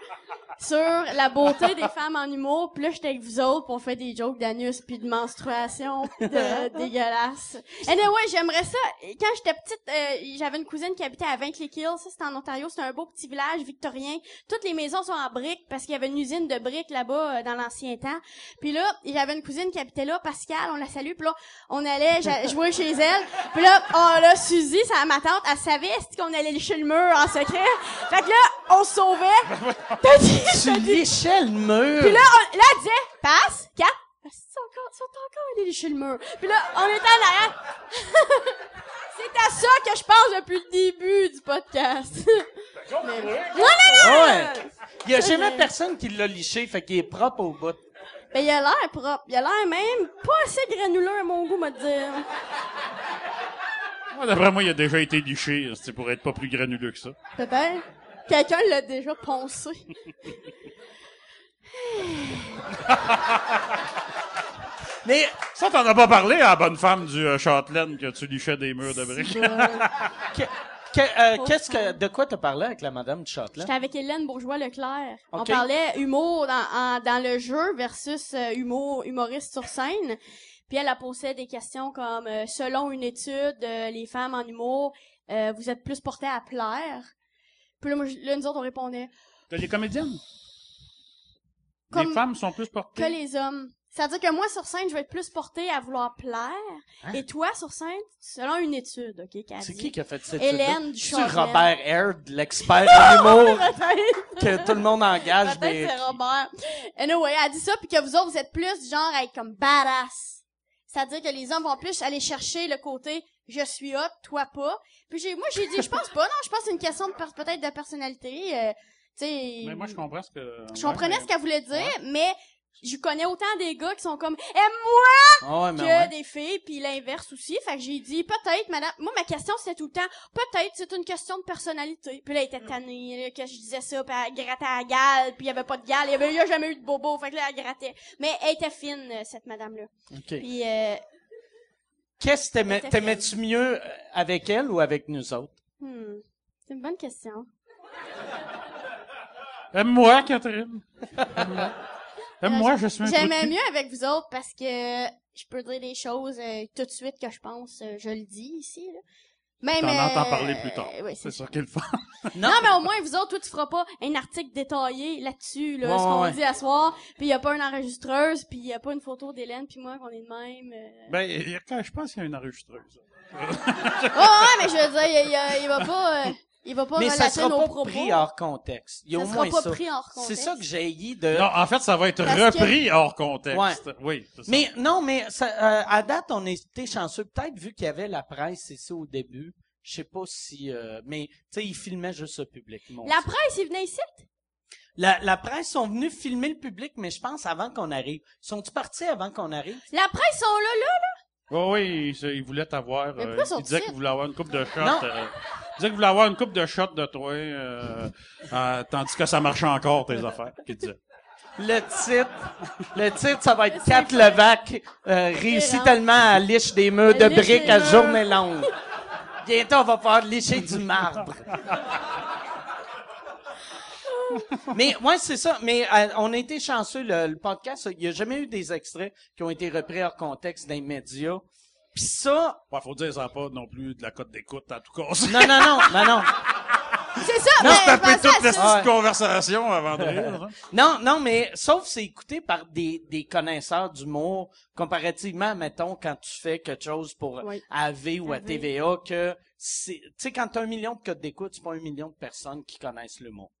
sur la beauté des femmes en humour. Puis là, j'étais avec vous autres pour faire des jokes d'anus puis de menstruation pis de [LAUGHS] dégueulasse. Anyway, j'aimerais ça. Quand j'étais petite, euh, j'avais une cousine qui habitait à Vinclick-Hill. Ça, c'était en Ontario. C'était un beau petit village victorien. Toutes les maisons sont en briques parce qu'il y avait une usine de briques là-bas euh, dans l'ancien temps. Puis là, j'avais une cousine qui habitait là, Pascal, on la salue. Puis là, on allait [LAUGHS] jouer chez elle. Puis là, oh là, Suzy, ça ma tante, elle savait qu'on allait lécher le mur en secret? Fait que là, on se sauvait. [LAUGHS] Tu lichais le mur. Puis là, on, là, elle disait, passe, quatre. Ils sont encore, ils sont encore allés le mur. Puis là, on était en arrière. [LAUGHS] C'est à ça que je pense depuis le début du podcast. Mais- non, non, non! Ah ouais. Il y a jamais personne qui l'a liché, fait qu'il est propre au bout. Ben, il a l'air propre. Il a l'air même pas assez granuleux à mon goût, me dire. Moi, D'après moi, il a déjà été liché. C'est pour être pas plus granuleux que ça. Peut-être. Quelqu'un l'a déjà poncé. [LAUGHS] Mais, Ça, t'en as pas parlé à la bonne femme du euh, Châtelaine que tu lichais des murs de briques. [LAUGHS] que- que- euh, qu'est-ce que, de quoi t'as parlé avec la madame du Châtelet? J'étais avec Hélène Bourgeois-Leclerc. On Ok. parlait humour dans, en- dans le jeu versus euh, humour humoriste sur scène. Puis elle a posé des questions comme euh, selon une étude, euh, les femmes en humour, euh, vous êtes plus portées à plaire. Puis là, moi, je- là, nous autres, on répondait T'as les comédiennes? Comme- Les femmes sont plus portées? que les hommes. C'est-à-dire que moi, sur scène, je vais être plus portée à vouloir plaire. Hein? Et toi, sur scène, selon une étude, OK, qu'elle C'est qui qui a fait cette Hélène du C'est. Robert Aird, l'expert en [LAUGHS] humour? Peut-être. que tout le monde engage des... Peut-être c'est Robert. Anyway, elle dit ça, puis que vous autres, vous êtes plus du genre à être comme badass. C'est-à-dire que les hommes vont plus aller chercher le côté « je suis hot, toi pas ». Puis j'ai, moi, j'ai dit « je pense pas, non, je pense que c'est une question de per- peut-être de personnalité. euh, tu sais, Mais moi, je comprends ce que... je comprenais Ouais, ce qu'elle voulait dire, mais je connais autant des gars qui sont comme aime-moi Ah ouais, mais que ouais. des filles, puis l'inverse aussi. Fait que j'ai dit peut-être, madame. Moi, ma question c'était tout le temps peut-être c'est une question de personnalité. Puis là, elle était tannée là, que je disais ça, puis elle grattait à la gale, puis il y avait pas de gale, il y avait il y a jamais eu de bobo. Fait que là, elle grattait. Mais elle était fine cette madame là. OK. Puis euh, Qu'est-ce que t'aimais- t'aimais-tu mieux euh, avec elle ou avec nous autres? hmm, c'est une bonne question. [LAUGHS] Aime-moi, Catherine. Aime-moi. Aime-moi, je suis un J'aimais mieux avec vous autres parce que je peux dire des choses euh, tout de suite que je pense, euh, je le dis ici. Là. Même, T'en entends euh, parler plus tard. oui, c'est ça qu'il le fait. Non, [LAUGHS] Non, mais au moins, vous autres, toi, tu feras pas un article détaillé là-dessus, là, Ouais, ce qu'on ouais. dit à soir, puis y a pas une enregistreuse, puis y a pas une photo d'Hélène puis moi qu'on est de même. euh. Ben, il y a- quand je pense qu'il y a une enregistreuse. [LAUGHS] Ouais, ouais, mais je veux dire, il, il- il va pas, euh, il va pas mais ça sera nos pas propos. pris hors contexte. Il y a ça au sera moins pas ça. pris hors C'est contexte. ça que j'ai haï de... Non, en fait, ça va être Parce que- repris hors contexte. Ouais. Oui, c'est ça. Mais non, mais ça, euh, à date, on était chanceux. Peut-être vu qu'il y avait la presse ici au début. Je sais pas si... euh, mais, tu sais, ils filmaient juste le public. ils La dit. presse, il venait ici? La, la presse sont venus filmer le public, mais je pense avant qu'on arrive. Sont-ils partis avant qu'on arrive? La presse sont là, là? Oui, oui, il, voulait t'avoir. Euh, il disait qu'il voulait avoir une coupe de shots. Non. euh, il disait qu'il voulait avoir une coupe de shots de toi, euh, euh, tandis que ça marchait encore, tes affaires, qu'il disait. Le titre, le titre, ça va être Kat. Levac euh, réussit tellement à liche des murs de briques à journée longue. Bientôt, on va pouvoir licher du marbre. [LAUGHS] [LAUGHS] Mais ouais, c'est ça. Mais euh, on a été chanceux. Le, le podcast, il n'y a jamais eu des extraits qui ont été repris hors contexte les médias. Puis ça, Ouais, faut dire, ça n'a pas non plus de la cote d'écoute, en tout cas. non, non, non, non, non. C'est ça, On mais pensais toute la conversation avant de rire. hein. [LAUGHS] Non, non, mais sauf c'est écouté par des, des connaisseurs d'humour comparativement, mettons, quand tu fais quelque chose pour Oui. AV ou à. TVA, que c'est, tu sais, quand t'as un million de codes d'écoute, c'est pas un million de personnes qui connaissent l'humour.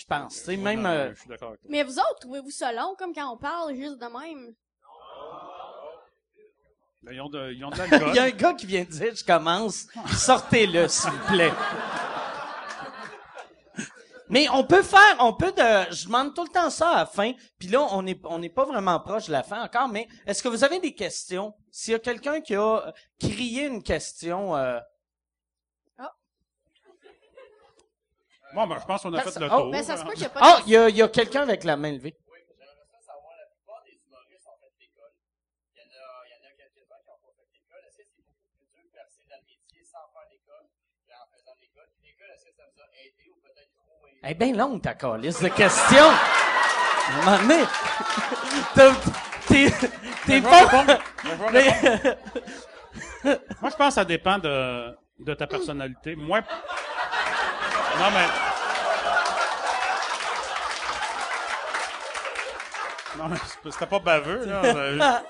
Je pense, tu sais, Ouais, même, non, euh, Je suis d'accord avec toi. Mais vous autres, trouvez-vous ça long, comme quand on parle juste de même? Mais Ils ont de, ils ont de [LAUGHS] il y a un gars qui vient de dire, je commence, sortez-le, s'il vous plaît. Mais on peut faire, on peut de, je demande tout le temps ça à la fin, puis là, on est, on n'est pas vraiment proche de la fin encore, mais est-ce que vous avez des questions? S'il y a quelqu'un qui a euh, crié une question, euh, Bon, ben, je pense qu'on a fait le oh, tour. Mais ça se peut qu'il y a pas Ah, de... il y a, il y a quelqu'un avec la main levée. Elle est bien longue, ta calice de questions. T'as- t'es, t'es pas... Moi, je pense que ça dépend de, de ta personnalité. Moi. Non, mais. Non, mais c'était pas baveux, là. Euh,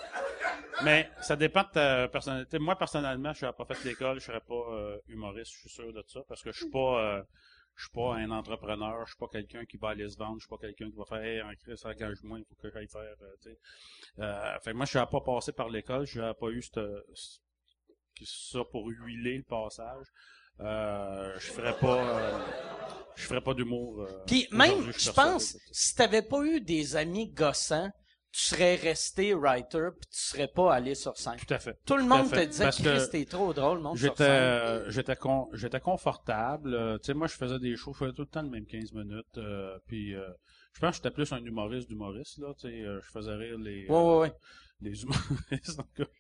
Mais ça dépend de ta personnalité. Moi, personnellement, je n'aurais pas fait l'école, je serais pas euh, humoriste, je suis sûr de ça, parce que je suis pas, euh, je suis pas un entrepreneur, je suis pas quelqu'un qui va aller se vendre, je suis pas quelqu'un qui va faire, hey, en Christ, engage-moi, il faut que j'aille faire, euh. Euh, fait moi, je n'aurais pas passé par l'école, je n'aurais pas eu cette, ça pour huiler le passage. Euh, je ferais pas, euh, je ferais pas d'humour. euh, Puis même, je pense, si t'avais pas eu des amis gossants, tu serais resté writer, puis tu serais pas allé sur scène. Tout à fait. Tout le Tout monde te disait Parce que t'es trop drôle, monde sur J'étais, scène. euh, j'étais con, j'étais confortable. tu sais, moi, je faisais des shows, je faisais tout le temps le même 15 minutes. puis, je pense que j'étais plus un humoriste d'humoriste, là. Tu sais, je faisais rire les, Ouais, ouais, ouais. Les humoristes. [LAUGHS] En tout cas,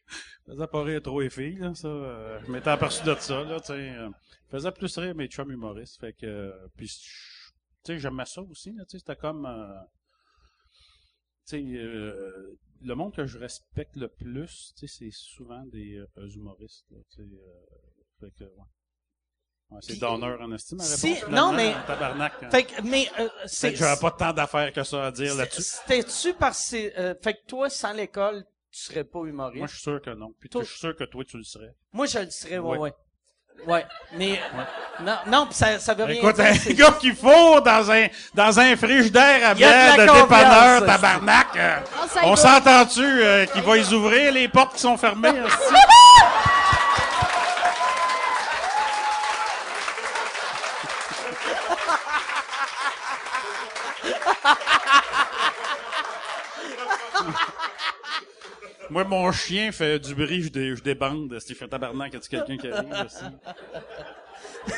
je faisais pas rire trop les filles, là, ça. euh, je m'étais aperçu de ça, là, tu sais. euh, je faisais plus rire mes chums humoristes. Fait que, euh, puis, tu sais, j'aimais ça aussi, là, tu sais, c'était comme, euh, tu sais, euh, le monde que je respecte le plus, tu sais, c'est souvent des humoristes, là, tu sais. fait que, ouais. Ouais, c'est d'honneur en estime, ma si- réponse, non, mais- Tabarnak, hein. Fait que, mais, euh, c'est, que j'aurais pas tant d'affaires que ça à dire là-dessus. c'était-tu parce que, euh, fait que toi, sans l'école, tu serais pas humoriste? Moi, je suis sûr que non. Puis Toi- je suis sûr que toi, tu le serais. Moi, je le serais, ouais, Ouais. ouais. Ouais, mais, [LAUGHS] non, non, pis ça, ça veut rien Écoute, dire. un c'est- [LAUGHS] gars qui fourre dans un, dans un frigidaire à de bière de, confiance, dépanneur, tabarnak. euh, On s'en on s'entend-tu euh, qu'il va les ouvrir, les portes qui sont fermées? [LAUGHS] Moi, mon chien fait du bruit, je, dé, je débande. Si fait tabarnak, y quelqu'un qui arrive aussi?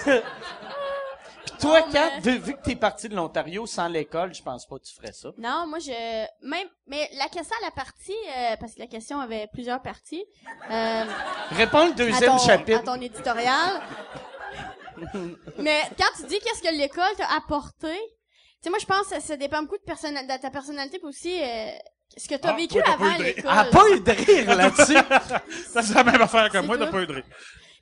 [LAUGHS] Toi, Non, Kat, mais- vu, vu que t'es parti de l'Ontario sans l'école, je pense pas que tu ferais ça. Non, moi je même mais la question à la partie euh, parce que la question avait plusieurs parties. Euh, Réponds le à deuxième ton, chapitre. à ton éditorial. [LAUGHS] mais quand tu dis qu'est-ce que l'école t'a apporté, tu sais moi je pense que ça dépend beaucoup de, personna- de ta personnalité puis aussi euh, ce que t'as Ah, vécu toi, avant l'école. Ah, pas eu de rire là-dessus. [LAUGHS] Ça, c'est la même affaire que moi, t'as pas eu de rire.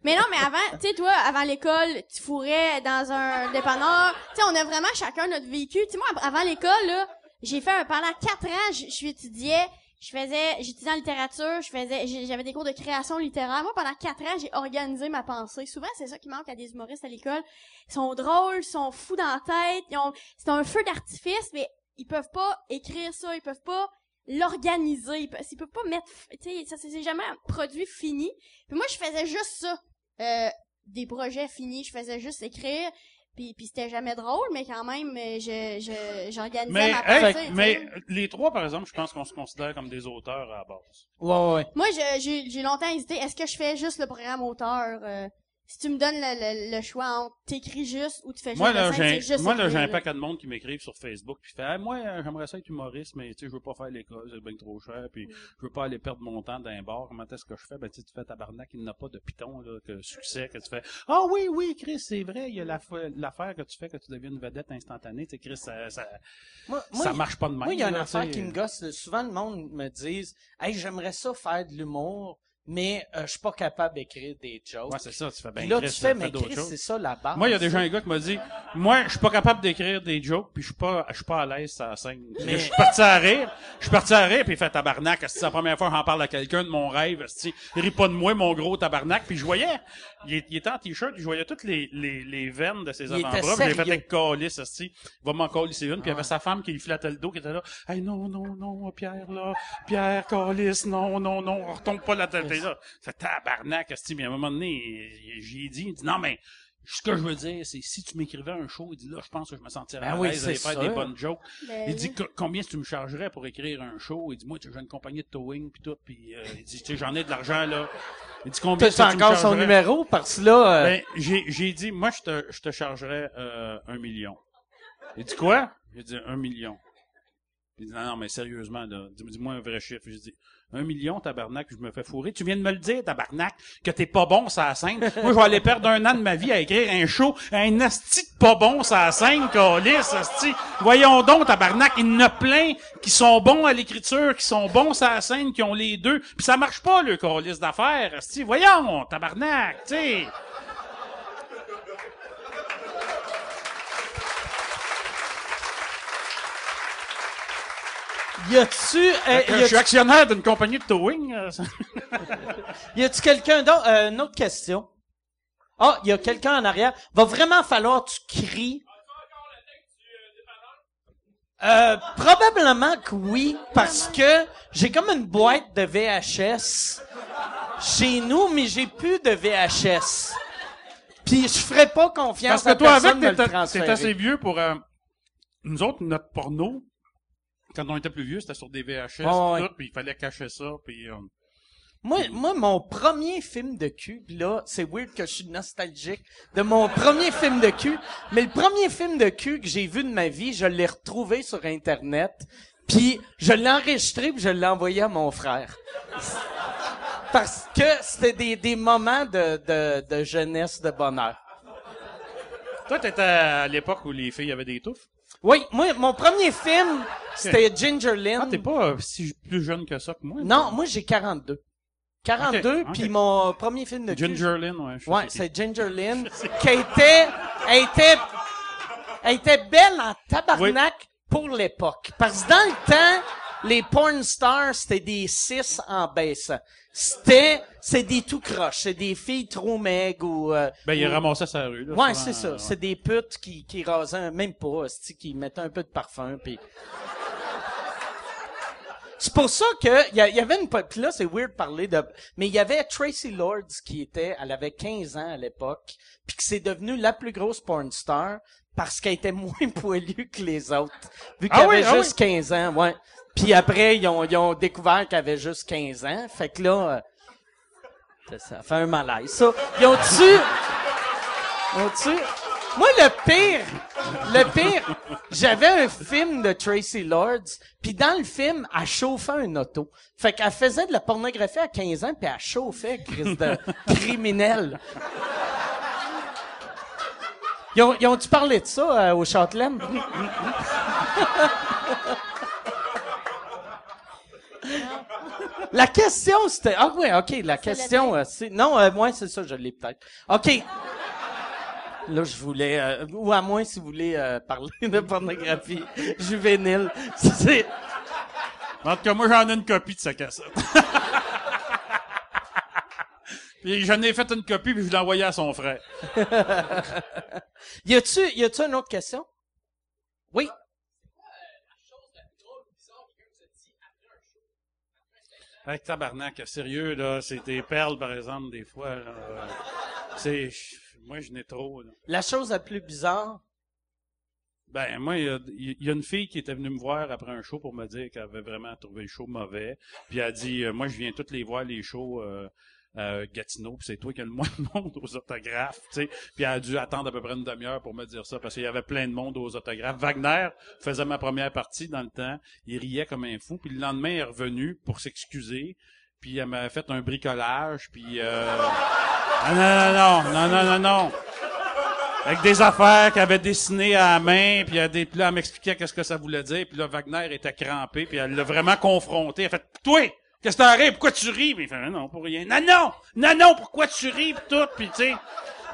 Mais non, mais avant, tu sais, toi, avant l'école, tu fourrais dans un dépanneur. Tu sais, on a vraiment chacun notre vécu. Tu sais, moi, avant l'école, là, j'ai fait un, pendant quatre ans, je je étudiais, je faisais, j'étudiais en littérature, je faisais, j'avais des cours de création littéraire. Moi, pendant quatre ans, j'ai organisé ma pensée. Souvent, c'est ça qui manque à des humoristes à l'école. Ils sont drôles, ils sont fous dans la tête, ils ont, c'est un feu d'artifice, mais ils peuvent pas écrire ça, ils peuvent pas l'organiser, ils peuvent pas mettre, tu sais, ça, c'est jamais un produit fini. Puis moi, je faisais juste ça euh, des projets finis, je faisais juste écrire, puis, puis c'était jamais drôle, mais quand même, je, je, j'organisais Mais, ma pensée. mais les trois, par exemple, je pense qu'on se considère comme des auteurs à la base. Ouais, ouais, ouais. Moi, j'ai longtemps hésité, est-ce que je fais juste le programme auteur? euh, si tu me donnes le, le, le choix entre t'écris juste ou tu fais juste Moi, là, scène, juste moi, là, j'ai un paquet de monde qui m'écrivent sur Facebook, puis fait, Ah, moi, euh, j'aimerais ça être humoriste, mais, tu sais, je veux pas faire l'école, c'est bien trop cher, puis Mm. je veux pas aller perdre mon temps d'un bar. Comment est-ce que je fais? Ben, tu fais tabarnak, il n'a pas de piton, là, que succès, que tu fais, ah oui, oui, Chris, c'est vrai, il y a la fa- l'affaire que tu fais, que tu deviens une vedette instantanée, tu sais, Chris, ça, ça, Moi, ça moi, marche pas de même. Moi, il y a une là, affaire qui me gosse. Souvent, le monde me dit Hey, j'aimerais ça faire de l'humour, mais euh, je suis pas capable d'écrire des jokes. Ouais, c'est ça, tu fais, Puis là, Chris, tu fais, mais Chris, c'est ça la base. Moi, il y a déjà un gars qui m'a dit, moi, je suis pas capable d'écrire des jokes, puis je suis pas, je suis pas à l'aise sur la scène. Mais je suis parti à rire, je suis parti à rire, puis il fait tabarnak. C'est la première fois que j'en parle à quelqu'un de mon rêve. Il rit pas de moi, mon gros tabarnak. Puis je voyais, il, était en t-shirt, je voyais toutes les, les, les veines de ses Il était avant-bras. J'ai fait avec calice, esti. Il va m'en calisser une, puis il y avait sa femme qui lui flattait le dos, qui était là. Hey, non, non, non, Pierre, là. Pierre, calice, non, non, non, on retombe pas la tête là. C'est tabarnak, esti. Mais à un moment donné, j'ai dit, il dit, non, mais, ce que je veux dire, c'est si tu m'écrivais un show, il dit là, je pense que je me sentirais Ben à oui, l'aise faire des bonnes jokes. Ben il dit combien tu me chargerais pour écrire un show? Il dit moi, tu j'ai une compagnie de towing puis tout, puis euh, il dit tu sais, j'en ai de l'argent là. Il dit combien tu me encore son chargerais? numéro parce que là, euh, Ben, j'ai dit moi je te je te chargerais euh, un million. Il dit quoi? J'ai dit un million. Il dit non non mais sérieusement là, dis- dis-moi un vrai chiffre. J'ai dit un million tabarnak, je me fais fourrer. Tu viens de me le dire tabarnak que t'es pas bon ça scène. Moi je vais aller perdre un an de ma vie à écrire un show, un asti de pas bon ça scène, calice, asti. Voyons donc tabarnak, il y en a plein qui sont bons à l'écriture, qui sont bons ça scène, qui ont les deux. Puis ça marche pas le calice d'affaires, asti. Voyons tabarnak, tu. Y a-tu, euh, y je suis actionnaire d'une compagnie de towing. euh, [LAUGHS] y a-tu quelqu'un d'autre, euh, une autre question? Ah, il y a quelqu'un en arrière. Va vraiment falloir que tu cries. Euh, probablement que oui, parce que j'ai comme une boîte de VHS chez nous, mais j'ai plus de VHS. Puis je ferais pas confiance Parce que à toi, personne avec, t'es- assez vieux pour... euh, nous autres, notre porno, quand on était plus vieux, c'était sur des VHS, Ouais, ouais. tout, puis il fallait cacher ça, puis... euh, Moi, moi, mon premier film de cul, pis là, c'est weird que je suis nostalgique de mon premier film de cul, mais le premier film de cul que j'ai vu de ma vie, je l'ai retrouvé sur Internet, puis je l'ai enregistré puis je l'ai envoyé à mon frère. Parce que c'était des, des moments de, de, de jeunesse, de bonheur. Toi, t'étais à l'époque où les filles avaient des touffes? Oui, moi, mon premier film, c'était Ginger Lynn. Ah, t'es pas euh, si plus jeune que ça que moi. Non, moi, j'ai 42. 42, Ok, ok. puis mon premier film de cul, Ginger Lynn, ouais. je Ouais, c'est Ginger Lynn, [LAUGHS] qui était, elle était, elle était belle en tabarnak pour l'époque. Parce que dans le temps, les porn stars, c'était des six en baissant. C'était, c'est des tout croches, c'est des filles trop maigres ou, euh, Ben, il ou- ramassait sa rue, là. Ouais, c'est ça. C'est des putes qui, qui rasaient, même pas, qui mettaient un peu de parfum, puis. C'est pour ça que il y, avait une puis là c'est weird de parler de mais il y avait Tracy Lords qui était elle avait 15 ans à l'époque puis que c'est devenu la plus grosse porn star parce qu'elle était [LAUGHS] moins poilue que les autres vu Ah qu'elle oui, avait ah juste 15 ans ouais Puis après, ils ont, ils ont découvert qu'elle avait juste 15 ans. Fait que là, euh, ça, fait un malaise, ça. Ils ont tu Ils ont tu Moi, le pire, le pire, j'avais un film de Tracy Lords, puis dans le film, elle chauffait un auto. Fait qu'elle faisait de la pornographie à 15 ans, puis elle chauffait, crise de criminel. Ils ont, ont-tu parlé de ça euh, au Châtelaine? La question, c'était... Ah oui, OK, la question, euh, c'est... Non, euh, moi, c'est ça, je l'ai peut-être. OK. Là, je voulais... euh, ou à moins si vous voulez euh, parler de pornographie juvénile. [LAUGHS] C'est... En tout cas, moi, j'en ai une copie de sa cassette. [LAUGHS] puis j'en ai fait une copie, puis je l'ai envoyée à son frère. [LAUGHS] Y a-tu, y a-tu une autre question? Oui. Avec tabarnak, sérieux, là, c'est des perles, par exemple, des fois. là, c'est... Moi, je n'ai trop, là. La chose la plus bizarre? Ben, moi, il y, a, il y a une fille qui était venue me voir après un show pour me dire qu'elle avait vraiment trouvé le show mauvais. Puis elle a dit, euh, moi, je viens toutes les voir, les shows euh, euh, Gatineau, puis c'est toi qui as le moins de monde aux autographes, tu sais. Puis elle a dû attendre à peu près une demi-heure pour me dire ça, parce qu'il y avait plein de monde aux autographes. Wagner faisait ma première partie dans le temps. Il riait comme un fou. Puis le lendemain, il est revenu pour s'excuser. Puis elle m'a fait un bricolage, puis... Euh... Ah, non, non, non, non, non, non, non. Avec des affaires qu'elle avait dessinées à la main, puis elle, elle m'expliquait qu'est-ce que ça voulait dire, puis là, Wagner était crampé, puis elle l'a vraiment confronté. Elle a fait « Toi, qu'est-ce que t'arrives? Pourquoi tu ris? » il fait « Non, pour rien. »« Non, non! Non, non! Pourquoi tu ris? » Puis tout, puis tu sais...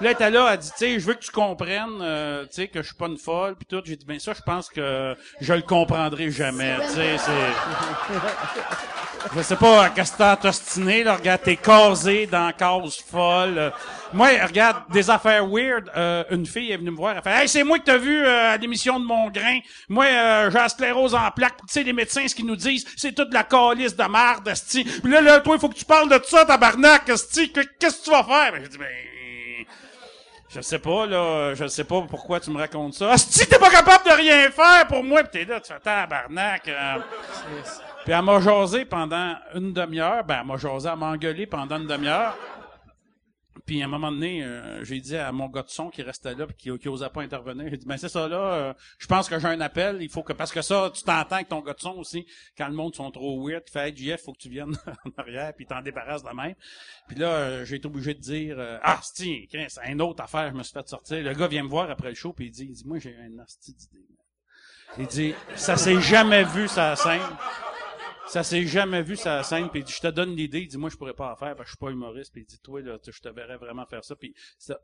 Là, elle là, elle dit, tu sais, je veux que tu comprennes, euh, tu sais, que je suis pas une folle, puis tout. J'ai dit, ben ça, je pense que je le comprendrai jamais, tu sais, c'est... Je sais pas, que t'as t'ostiner, là, regarde, t'es casé dans cause folle. Moi, regarde, des affaires weird, euh, une fille est venue me voir, elle fait « Hey, c'est moi que t'as vu euh, à l'émission de mon grain. Moi, euh, j'ai la sclérose en plaques. Tu sais, les médecins, ce qu'ils nous disent, c'est toute la calice de marde, esti. Puis là, là, toi, il faut que tu parles de ça, tabarnak, esti. Que- Qu'est-ce que tu vas faire? » Ben, j'ai dit « Ben... Je sais pas, là, je sais pas pourquoi tu me racontes ça. Esti, t'es pas capable de rien faire pour moi, pis t'es là, tu fais tabarnak. euh. Puis elle m'a jasé pendant une demi-heure. Ben, elle m'a jasé, elle m'a engueulé pendant une demi-heure. Puis à un moment donné, euh, j'ai dit à mon gars de son qui restait là puis qui, qui pas intervenir, j'ai dit ben c'est ça là, euh, je pense que j'ai un appel, il faut que parce que ça tu t'entends avec ton gars de son aussi quand le monde sont trop weird, tu fais hey, JF, faut que tu viennes [LAUGHS] en arrière puis t'en débarrasses de même. Puis là euh, j'ai été obligé de dire ah c'est une autre affaire, je me suis fait sortir. Le gars vient me voir après le show puis il dit il dit moi j'ai un asti d'idée. Il dit ça s'est jamais vu ça scène. Ça s'est jamais vu sa scène, puis il dit, je te donne l'idée, il dit, moi, je pourrais pas en faire, parce que je suis pas humoriste, puis il dit, toi, là, je te verrais vraiment faire ça, puis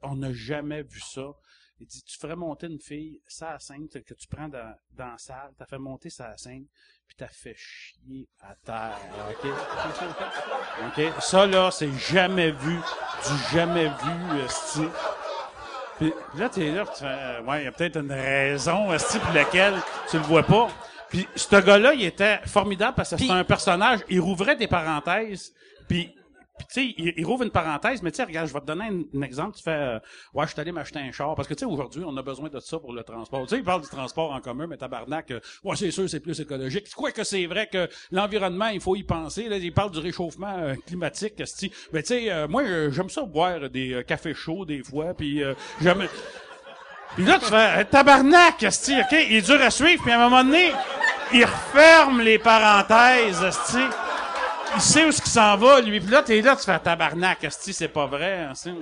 on n'a jamais vu ça. Il dit, tu ferais monter une fille, ça scène, que tu prends dans, dans la salle, t'as fait monter sa scène, puis t'as fait chier à terre, ok? [LAUGHS] ok? Ça, là, c'est jamais vu, du jamais vu, esti. Puis là, t'es là, puis tu fais, euh, ouais, il y a peut-être une raison, esti, pour laquelle tu le vois pas. Puis ce gars-là, il était formidable parce que c'était un personnage. Il rouvrait des parenthèses, puis... puis tu sais, il, il rouvre une parenthèse, mais tu sais, regarde, je vais te donner un, un exemple. Tu fais, euh, ouais, je suis allé m'acheter un char, parce que tu sais, aujourd'hui, on a besoin de ça pour le transport. Tu sais, il parle du transport en commun, mais tabarnak, euh, ouais, c'est sûr, c'est plus écologique. Quoi que c'est vrai que l'environnement, il faut y penser. Là, il parle du réchauffement euh, climatique. Mais tu sais, euh, moi, euh, j'aime ça boire des cafés chauds des fois, puis euh, j'aime... Puis là, tu fais, Hey, tabarnak, esti, OK? Il est dur à suivre, puis à un moment donné, il referme les parenthèses, esti. Il sait où ce qu'il s'en va, lui. Puis là, t'es là, tu fais, tabarnak, esti, c'est pas vrai, esti.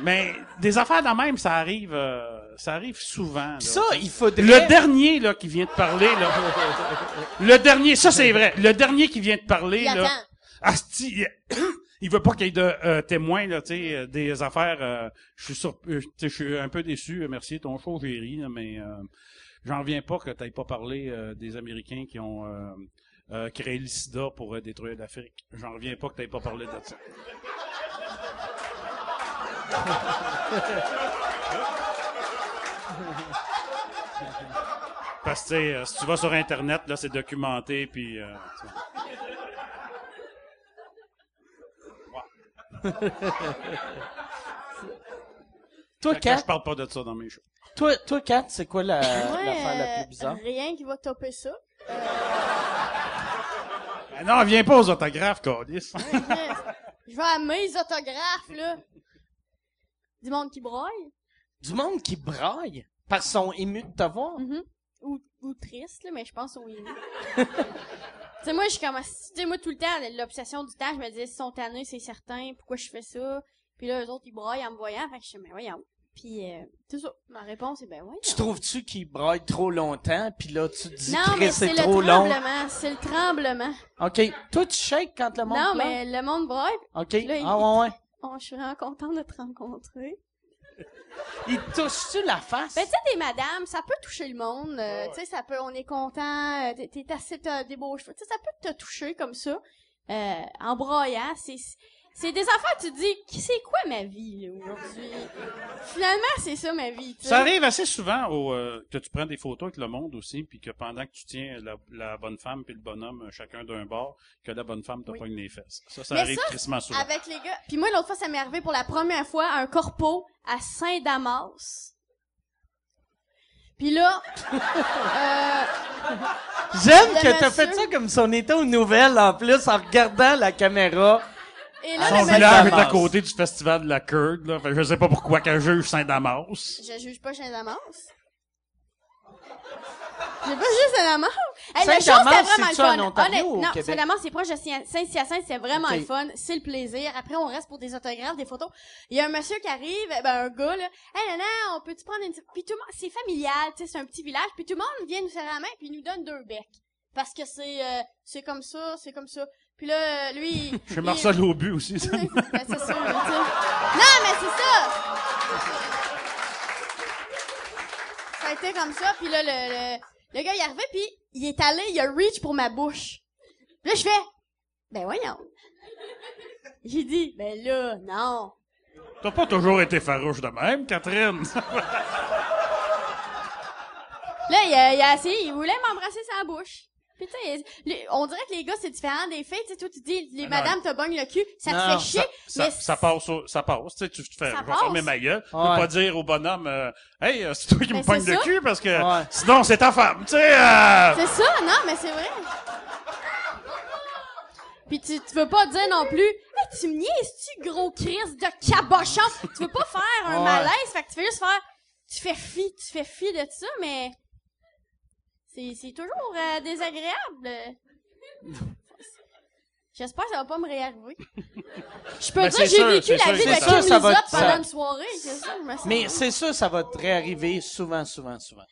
Mais des affaires de même, ça arrive, euh, ça arrive souvent. là. Ça, il faudrait... Le dernier, là, qui vient de parler, là. le dernier, ça, c'est vrai. Le dernier qui vient de parler, là. Asti, [CLEARS THROAT] il, veut pas qu'il y ait de euh, témoins là, tu sais, euh, des affaires. euh, je suis euh, je suis un peu déçu. Merci, ton show j'ai ri, là, mais j'en reviens pas que t'aies pas parlé des Américains qui ont créé le pour détruire l'Afrique. J'en reviens pas que t'aies pas parlé de ça. Parce que si tu vas sur internet là, c'est documenté puis. euh, tu sais. [LAUGHS] Toi, Kat, je parle pas de ça dans mes shows. toi, toi, Kat, c'est quoi la, Moi, l'affaire la euh, plus bizarre? rien qui va topper ça. Euh, Ah [LAUGHS] non, viens pas aux autographes, Cordis. Je vais à mes autographes, là. Du monde qui broille. Du monde qui braille? Parce qu'ils sont émus de te voir? Mhm. Ou, ou triste, là, mais je pense au oui. [LAUGHS] tu sais, moi, je suis comme, tu sais, moi, tout le temps, l'obsession du temps, je me disais, ils sont tannés, c'est certain, pourquoi je fais ça? Puis là, eux autres, ils braillent en me voyant, fait que je suis, mais voyons. Puis, euh, c'est ça. Ma réponse est, ben, voyons. Tu trouves-tu qu'ils braillent trop longtemps, puis là, tu te dis Non, que mais c'est trop long? tremblement, c'est le tremblement. OK. Toi, tu shakes quand le monde Non, pleure? mais le monde braille. OK. là, il- Ah ouais, ouais. [LAUGHS] Oh, je suis vraiment contente de te rencontrer. Il touche-tu la face? Ben, tu sais, des madames, ça peut toucher le monde. euh, Tu sais, ça peut, on est content, euh, t'es- t'es assez, t'as des beaux cheveux. Tu sais, ça peut te toucher comme ça. Euh, en broyant, c'est, c'est des affaires, tu te dis, c'est quoi ma vie, là, aujourd'hui? Finalement, c'est ça, ma vie. Ça arrive assez souvent au, euh, que tu prends des photos avec le monde aussi, puis que pendant que tu tiens la, la bonne femme puis le bonhomme euh, chacun d'un bord, que la bonne femme te Oui. pogne les fesses. Ça, ça Mais arrive ça, tristement souvent. Avec les gars. Puis moi, l'autre fois, ça m'est arrivé pour la première fois à un corpo à Saint-Damas. Puis là, euh, J'aime que t'as fait ça comme si on était aux nouvelles, en plus, en regardant la caméra. Et là, Son le Saint-Damas. village est à côté du festival de la Curd, là. Fait que je sais pas pourquoi qu'un juge Saint-Damas. je juge pas Saint-Damas. J'ai pas juste Saint-Damas. Hey, le show, Saint-Damas, c'était vraiment le fun. Ontario Honnête- non? Saint-Damas, c'est proche de Saint- Saint-Hyacinthe, c'est vraiment Ok. le fun. C'est le plaisir. Après, on reste pour des autographes, des photos. Il y a un monsieur qui arrive, ben, un gars, là. Hey, nana, on peut-tu prendre une, puis tout le monde, c'est familial, tu sais, c'est un petit village, puis tout le monde vient nous serrer la main, puis il nous donne deux becs. Parce que c'est, euh, c'est comme ça, c'est comme ça. Puis là, lui, [LAUGHS] Chez il- Marcel au but aussi. ça. [LAUGHS] ben, c'est ça. Non, mais c'est ça! Ça a été comme ça, puis là, le, le, le gars, il est arrivé, puis il est allé, il a reach pour ma bouche. Puis là, je fais, ben voyons. J'ai dit, ben là, non. T'as pas toujours été farouche de même, Catherine? [LAUGHS] Là, il a, il a essayé, il voulait m'embrasser sa bouche. Puis tu sais, les- on dirait que les gars, c'est différent des filles. Tu sais, toi, tu dis, les non. madames te bognent le cul, ça te fait chier, ça, mais ça passe, ça passe. Tu sais, tu te fais, Ça je vais fermer ma gueule. Tu Ouais. peux pas dire au bonhomme, euh, hey, euh, c'est toi qui me pogne le cul parce que Ouais. sinon c'est ta femme. Tu sais, euh, C'est ça, non, mais c'est vrai. Puis tu, tu veux pas dire non plus, hey, tu me niaises-tu, gros Chris de cabochon? tu veux pas faire un Ouais. malaise, fait que tu fais juste faire, tu fais fi, tu fais fi de ça, mais c'est, c'est toujours euh, désagréable. J'espère que ça va pas me réarriver. Je peux Ben, dire c'est que j'ai sûr, vécu la sûr, vie de sûr. Kim Ça, ça va Lizotte te- pendant ça- une soirée, c'est ça, je me sens. Mais c'est ça, ça va te réarriver souvent, souvent, souvent.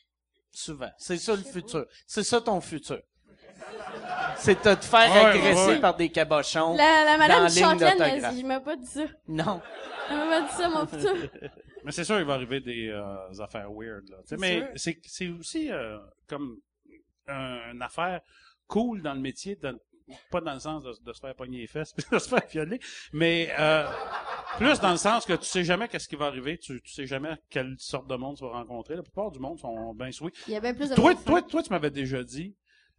Souvent. C'est ça le futur. C'est ça ton futur. C'est de te faire Ouais, agresser ouais. par des cabochons. La, la madame d'autographe. elle- je m'a pas dit ça. Non. Elle m'a pas dit ça, mon futur. Mais c'est sûr, il va arriver des euh, affaires weird. Là. Mais sûr. c'est c'est aussi euh, comme un- une affaire cool dans le métier, pas dans le sens de, de se faire pogner les fesses [LAUGHS] puis de se faire violer, mais euh, plus dans le sens que tu sais jamais qu'est-ce qui va arriver, tu, tu sais jamais quelle sorte de monde tu vas rencontrer. La plupart du monde sont bien sweet. Il y a bien plus de Toi, toi, toi, tu m'avais déjà dit,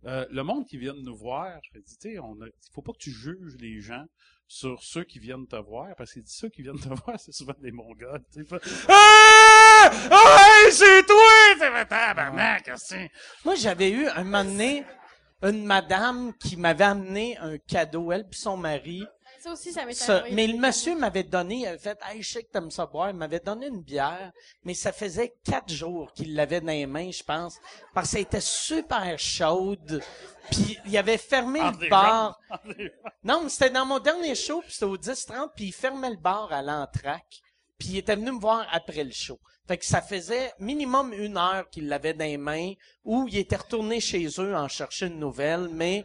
euh, le monde qui vient de nous voir, je dit, tu sais, on a, faut pas que tu juges les gens sur ceux qui viennent te voir, parce dit ceux qui viennent te [LAUGHS] voir, c'est souvent des mongols, pas, Ah! Ah, hey, c'est toi! C'est tabarnak, c'est? Moi, j'avais eu un moment donné une madame qui m'avait amené un cadeau, elle puis son mari. Ça aussi, ça m'est Ça, arrivé. mais le monsieur m'avait donné, il avait fait, hey, je sais que t'aimes ça boire, il m'avait donné une bière, mais ça faisait quatre jours qu'il l'avait dans les mains, je pense, parce que ça était super chaude, puis il avait fermé Entre le bar. jambes. Non, mais c'était dans mon dernier show, puis c'était au 10-30, puis il fermait le bar à l'entraque, puis il était venu me voir après le show. Fait que ça faisait minimum une heure qu'il l'avait dans les mains, ou il était retourné chez eux en chercher une nouvelle, mais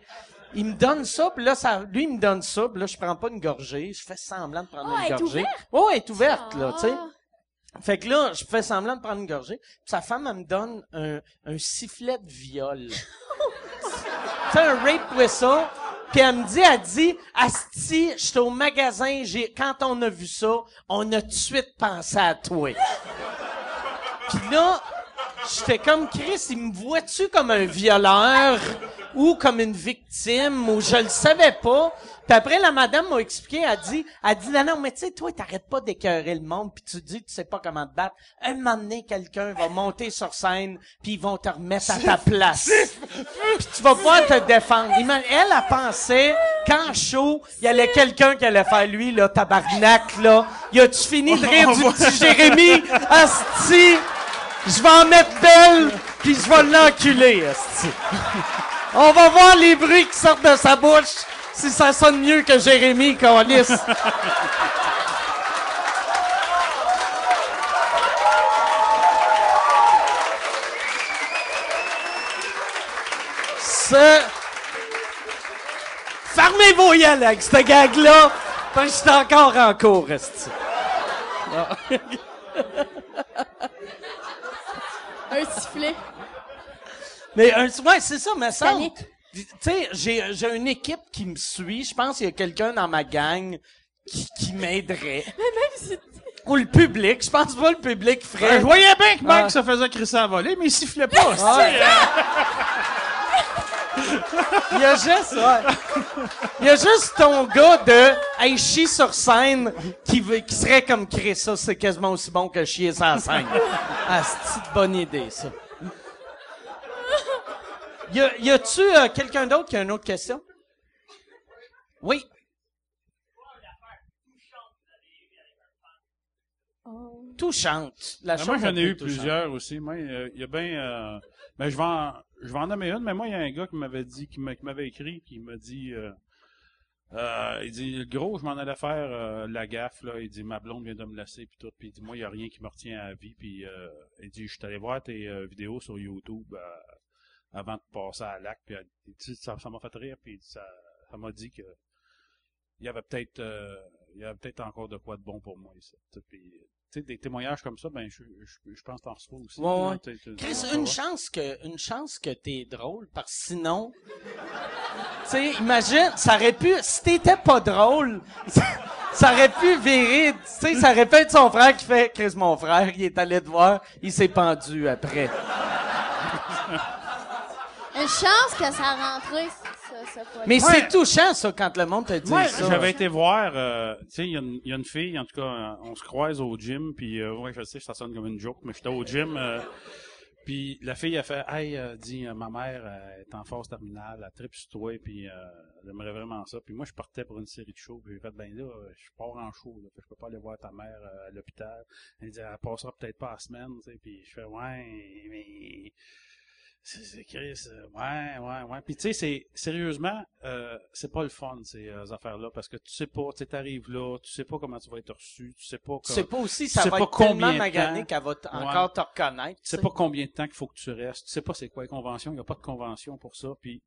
il me donne ça, puis là, ça, lui, il me donne ça, puis là, je prends pas une gorgée, je fais semblant de prendre Ah, une gorgée. Oh, elle est ouverte, là, tu sais. Ah. Fait que là, je fais semblant de prendre une gorgée. Puis sa femme, elle me donne un, un sifflet de viol. [LAUGHS] C'est un rape whistle. Puis elle me dit, elle dit, Asti, j'étais au magasin, j'ai, quand on a vu ça, on a tout de suite pensé à toi. Puis là, J'étais comme Chris, il me voit-tu comme un violeur ou comme une victime ou je le savais pas. Puis après la madame m'a expliqué, elle dit, elle dit non non mais tu sais toi t'arrêtes pas d'écœurer le monde puis tu dis tu sais pas comment te battre. Un moment donné quelqu'un va monter sur scène puis ils vont te remettre à ta place. puis tu vas pouvoir te défendre. Elle a pensé qu'en show il y allait quelqu'un qui allait faire lui là tabarnak là. Y a-tu fini de rire du [LAUGHS] petit Jérémy? Asti! Je vais en mettre belle, puis je vais l'enculer. [LAUGHS] On va voir les bruits qui sortent de sa bouche, si ça sonne mieux que Jérémy, Calis. [LAUGHS] Ce... Fermez vos yeux avec cette gag-là, parce que je suis encore en cours. [LAUGHS] Un sifflet. Mais un, ouais, c'est ça, mais ça. Tu sais, j'ai, j'ai une équipe qui me suit. Je pense qu'il y a quelqu'un dans ma gang qui, qui m'aiderait. [LAUGHS] si- Ou le public. Je pense pas le public ferait. je voyais bien que Mike Ah. se faisait crisser à voler, mais il sifflait pas. Ouais. [LAUGHS] Il y a juste, ouais. [LAUGHS] Il y a juste ton gars de hey, chie sur scène qui, veut, qui serait comme Chris. Ça, c'est quasiment aussi bon que chier sur la scène. [LAUGHS] Ah, c'est une bonne idée, ça? Y, a, y a-tu euh, quelqu'un d'autre qui a une autre question? Oui. Oh. Tout chante. La Ah, moi, j'en ai eu touchante. plusieurs aussi. Moi, euh, il y a bien... Euh, ben, je vais en, je vais en nommer une, mais moi, il y a un gars qui m'avait dit, qui m'a- qui m'avait écrit, qui m'a dit... Euh, euh, il dit, gros, je m'en allais faire euh, la gaffe, là. Il dit, ma blonde vient de me laisser, puis tout. Puis il dit, moi, il y a rien qui me retient à la vie. Puis euh, il dit, je suis allé voir tes vidéos sur YouTube avant de passer à l'acte. Puis il ça m'a fait rire, puis ça m'a dit que il y avait peut-être il y avait peut-être encore de quoi de bon pour moi. ici. Puis, sais, des témoignages comme ça, ben, je, je, je pense que t'en reçois aussi. Ouais, ouais. Chris, une chance que, une chance que t'es drôle, parce que sinon, tu sais, imagine, ça aurait pu, si t'étais pas drôle, ça, [LAUGHS] ça aurait pu virer, tu sais, ça aurait pu être son frère qui fait, Chris, mon frère, il est allé te voir, il s'est pendu après. Une chance que ça a rentré, ça, ça fois Mais Ouais. c'est touchant, ça, quand le monde te dit Ouais, ça. j'avais été voir, euh, tu sais, il y, a une- il y a une fille, en tout cas, euh, on se croise au gym, puis euh, ouais, je sais, ça sonne comme une joke, mais j'étais au gym, euh, puis la fille a fait, hey, euh, dit, euh, ma mère euh, est en phase terminale, elle tripe sur toi, puis euh, elle aimerait vraiment ça. Puis moi, je partais pour une série de shows, puis j'ai fait, ben là, euh, je pars en show, là, fait que je peux pas aller voir ta mère euh, à l'hôpital. Elle dit, elle passera peut-être pas la semaine, tu sais, puis je fais, ouais, mais c'est Chris, ouais, ouais, ouais. Puis tu sais, c'est sérieusement, euh, c'est pas le fun ces euh, affaires-là parce que tu sais pas, tu sais, t'arrives là, tu sais pas comment tu vas être reçu, tu sais pas, Tu comme- sais pas aussi, tu ça sais va pas être tellement magané qu'elle va Ouais. encore te reconnaître. tu sais pas combien de temps qu'il faut que tu restes, tu sais pas c'est quoi les conventions, il y a pas de convention pour ça. Puis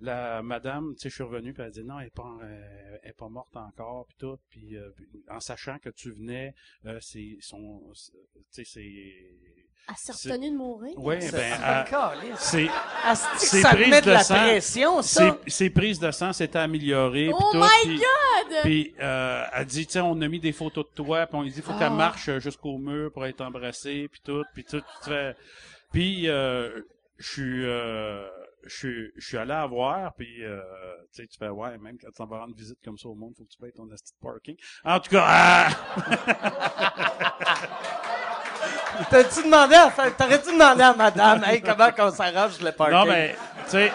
la madame, tu sais, je suis revenu puis elle a dit non, elle est pas, euh, elle est pas morte encore puis tout. Puis euh, en sachant que tu venais, euh, c'est son, tu sais, c'est, Elle s'est retenue de mourir? ouais, C'est- ben, Ah, c'est c'est prise met de sang. pression, ça? Ses, ses prises de sang s'étaient améliorées. Oh puis tout, my God! Puis euh, elle dit, tu sais, on a mis des photos de toi, puis on lui dit, faut Ah. qu'elle marche jusqu'au mur pour être embrassée, puis tout, puis tout. tu fais- Puis euh, je suis, euh, je suis, je suis allé à voir, puis euh, tu sais, tu fais ouais, même quand tu vas rendre visite comme ça au monde, faut que tu payes ton esti de parking. En tout cas, ah! [LAUGHS] T'as-tu demandé à, t'aurais-tu demandé à madame, hey, comment qu'on s'arrange le parking? non mais, tu sais.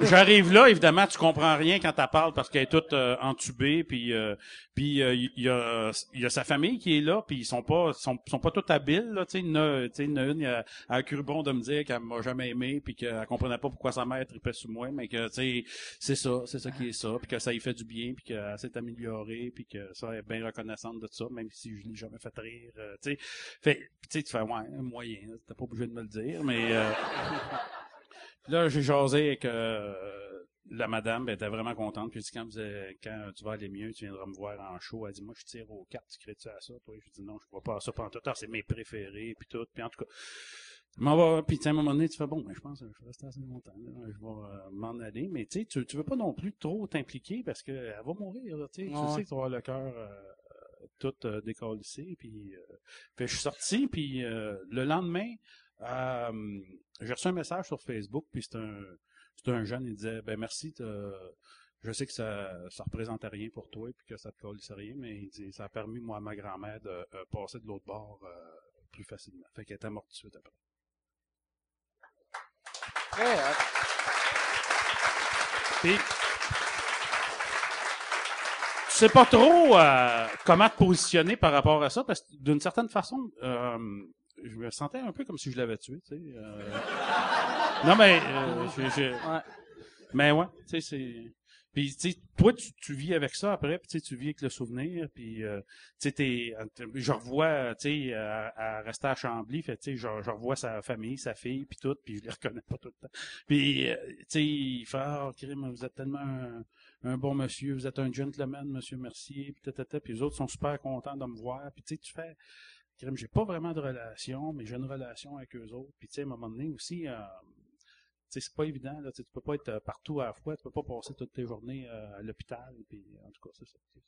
J'arrive là, évidemment, tu comprends rien quand elle parle parce qu'elle est toute euh, entubée, puis euh, puis euh, il y, a y a sa famille qui est là, puis ils sont pas sont, sont pas tous habiles là, tu sais, il y en a tu sais, il y en a une elle a cru bon de me dire qu'elle m'a jamais aimé puis qu'elle comprenait pas pourquoi sa mère tripait sur moi, mais que tu c'est ça, c'est ça qui est ça, puis que ça lui fait du bien, puis qu'elle s'est améliorée, puis que ça est bien reconnaissante de ça, même si je l'ai jamais fait rire, euh, tu sais. Fait tu fais ouais, moyen, t'es pas obligé de me le dire, mais euh, [LAUGHS] Là, j'ai jasé avec euh, la madame, ben, elle était vraiment contente. Puis elle dit, quand, avez- quand tu vas aller mieux, tu viendras me voir en show. Elle dit, moi, je tire aux cartes, tu crées-tu à ça, toi? Je dis, non, je crois pas à ça pendant tout. Ah, c'est mes préférés, puis tout. Puis en tout cas, m'en va, puis à un moment donné, tu fais, bon, ben, je pense que je vais rester assez longtemps, là. je vais euh, m'en aller. Mais tu sais, tu veux pas non plus trop t'impliquer parce que elle va mourir, là, tu sais. Ouais. Tu sais que tu vas le cœur... euh, tout euh, décalissé. Puis, euh, puis je suis sorti, puis euh, le lendemain, euh, j'ai reçu un message sur Facebook, puis c'est un, c'est un jeune, il disait, ben merci, je sais que ça, ça représentait rien pour toi, puis que ça te calissait rien, mais il dit, ça a permis, moi, à ma grand-mère de euh, passer de l'autre bord euh, plus facilement. Fait qu'elle était morte tout de suite après. Puis, tu sais pas trop euh, comment te positionner par rapport à ça, parce que d'une certaine façon, euh, je me sentais un peu comme si je l'avais tué, tu sais. euh. [LAUGHS] Non, mais, euh, je- je- Ouais. mais ouais, tu sais, c'est... Puis, tu sais, toi, tu, tu vis avec ça après, puis tu sais, tu vis avec le souvenir, puis, euh, tu sais, t'es- je revois, tu sais, à, à rester à Chambly, fait, tu sais, je, je revois sa famille, sa fille, puis tout, puis je les reconnais pas tout le temps. Puis, euh, tu sais, il fait, ah, crime, vous êtes tellement un, un bon monsieur, vous êtes un gentleman, monsieur Mercier, puis tata, puis les autres sont super contents de me voir, puis tu sais, tu fais, j'ai pas vraiment de relation, mais j'ai une relation avec eux autres, puis tu sais, à un moment donné aussi, euh, tu sais, c'est pas évident, là, tu sais, tu peux pas être euh, partout à la fois, tu peux pas passer toutes tes journées euh, à l'hôpital, puis en tout cas, c'est ça. c'est-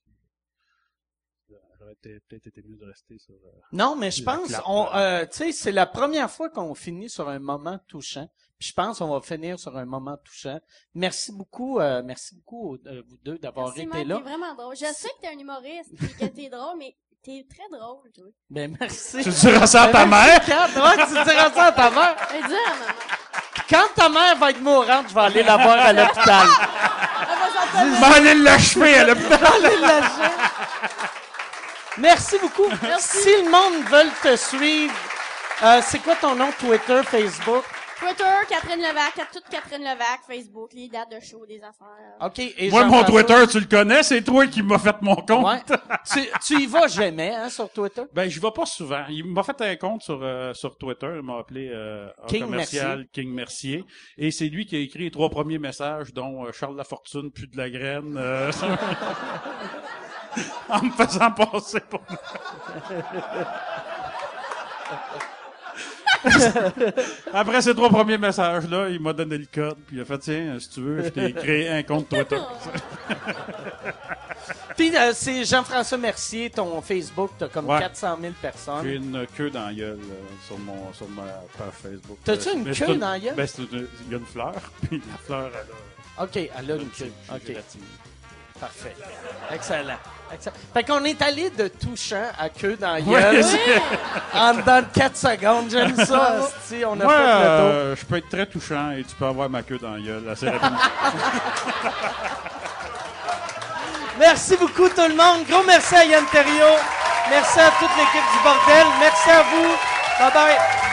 J'aurais été- peut-être été mieux de rester sur... euh, Non, mais je pense, on, euh, tu sais, c'est la première fois qu'on finit sur un moment touchant. Puis je pense qu'on va finir sur un moment touchant. Merci beaucoup, euh, merci beaucoup euh, vous deux d'avoir été Mike, là. t'es vraiment drôle. Je sais que t'es un humoriste et que t'es drôle, mais t'es très drôle, toi. Ben merci. Tu diras ça à ta Ben, mère? Ouais, tu diras ça à ta mère. [LAUGHS] Dis à maman. Quand ta mère va être mourante, je vais aller la voir à l'hôpital. [LAUGHS] Elle va s'entendre. Va aller l'achever à l'hôpital! Merci beaucoup. Merci. Si le monde veut te suivre, euh, c'est quoi ton nom Twitter, Facebook? Twitter, Catherine Levac, toute Catherine Levac, Facebook, les dates de show, des affaires. OK. Et Moi, mon? Twitter, tu le connais, c'est toi qui m'as fait mon compte. Ouais. tu, tu y vas jamais, hein, sur Twitter? Ben, je vais pas souvent. Il m'a fait un compte sur euh, sur Twitter. Il m'a appelé euh, King commercial King Mercier. Et c'est lui qui a écrit les trois premiers messages, dont euh, Charles Lafortune, puis de la graine, euh, [LAUGHS] en me faisant passer pour. [LAUGHS] Après ces trois premiers messages-là, il m'a donné le code, puis il a fait, tiens, si tu veux, je t'ai créé un compte Twitter. [LAUGHS] Puis euh, c'est Jean-François Mercier, ton Facebook, t'as comme Ouais. 400 000 J'ai personnes. une queue dans la gueule euh, sur, mon, sur ma page Facebook. T'as-tu Euh, une mais c'est queue dans la gueule? Ben, c'est une- il y a une fleur, [LAUGHS] puis la fleur, elle a... OK, elle a une queue. j'ai OK, parfait. Excellent. Excellent. Fait qu'on est allé de touchant à queue dans la gueule c'est- [LAUGHS] en dedans de 4 secondes. J'aime ça, esti, on a Moi, fait le tour. euh, je peux être très touchant et tu peux avoir ma queue dans la gueule assez rapidement. [LAUGHS] Merci beaucoup tout le monde. Gros merci à Yann Terriot. Merci à toute l'équipe du bordel. Merci à vous. Bye bye.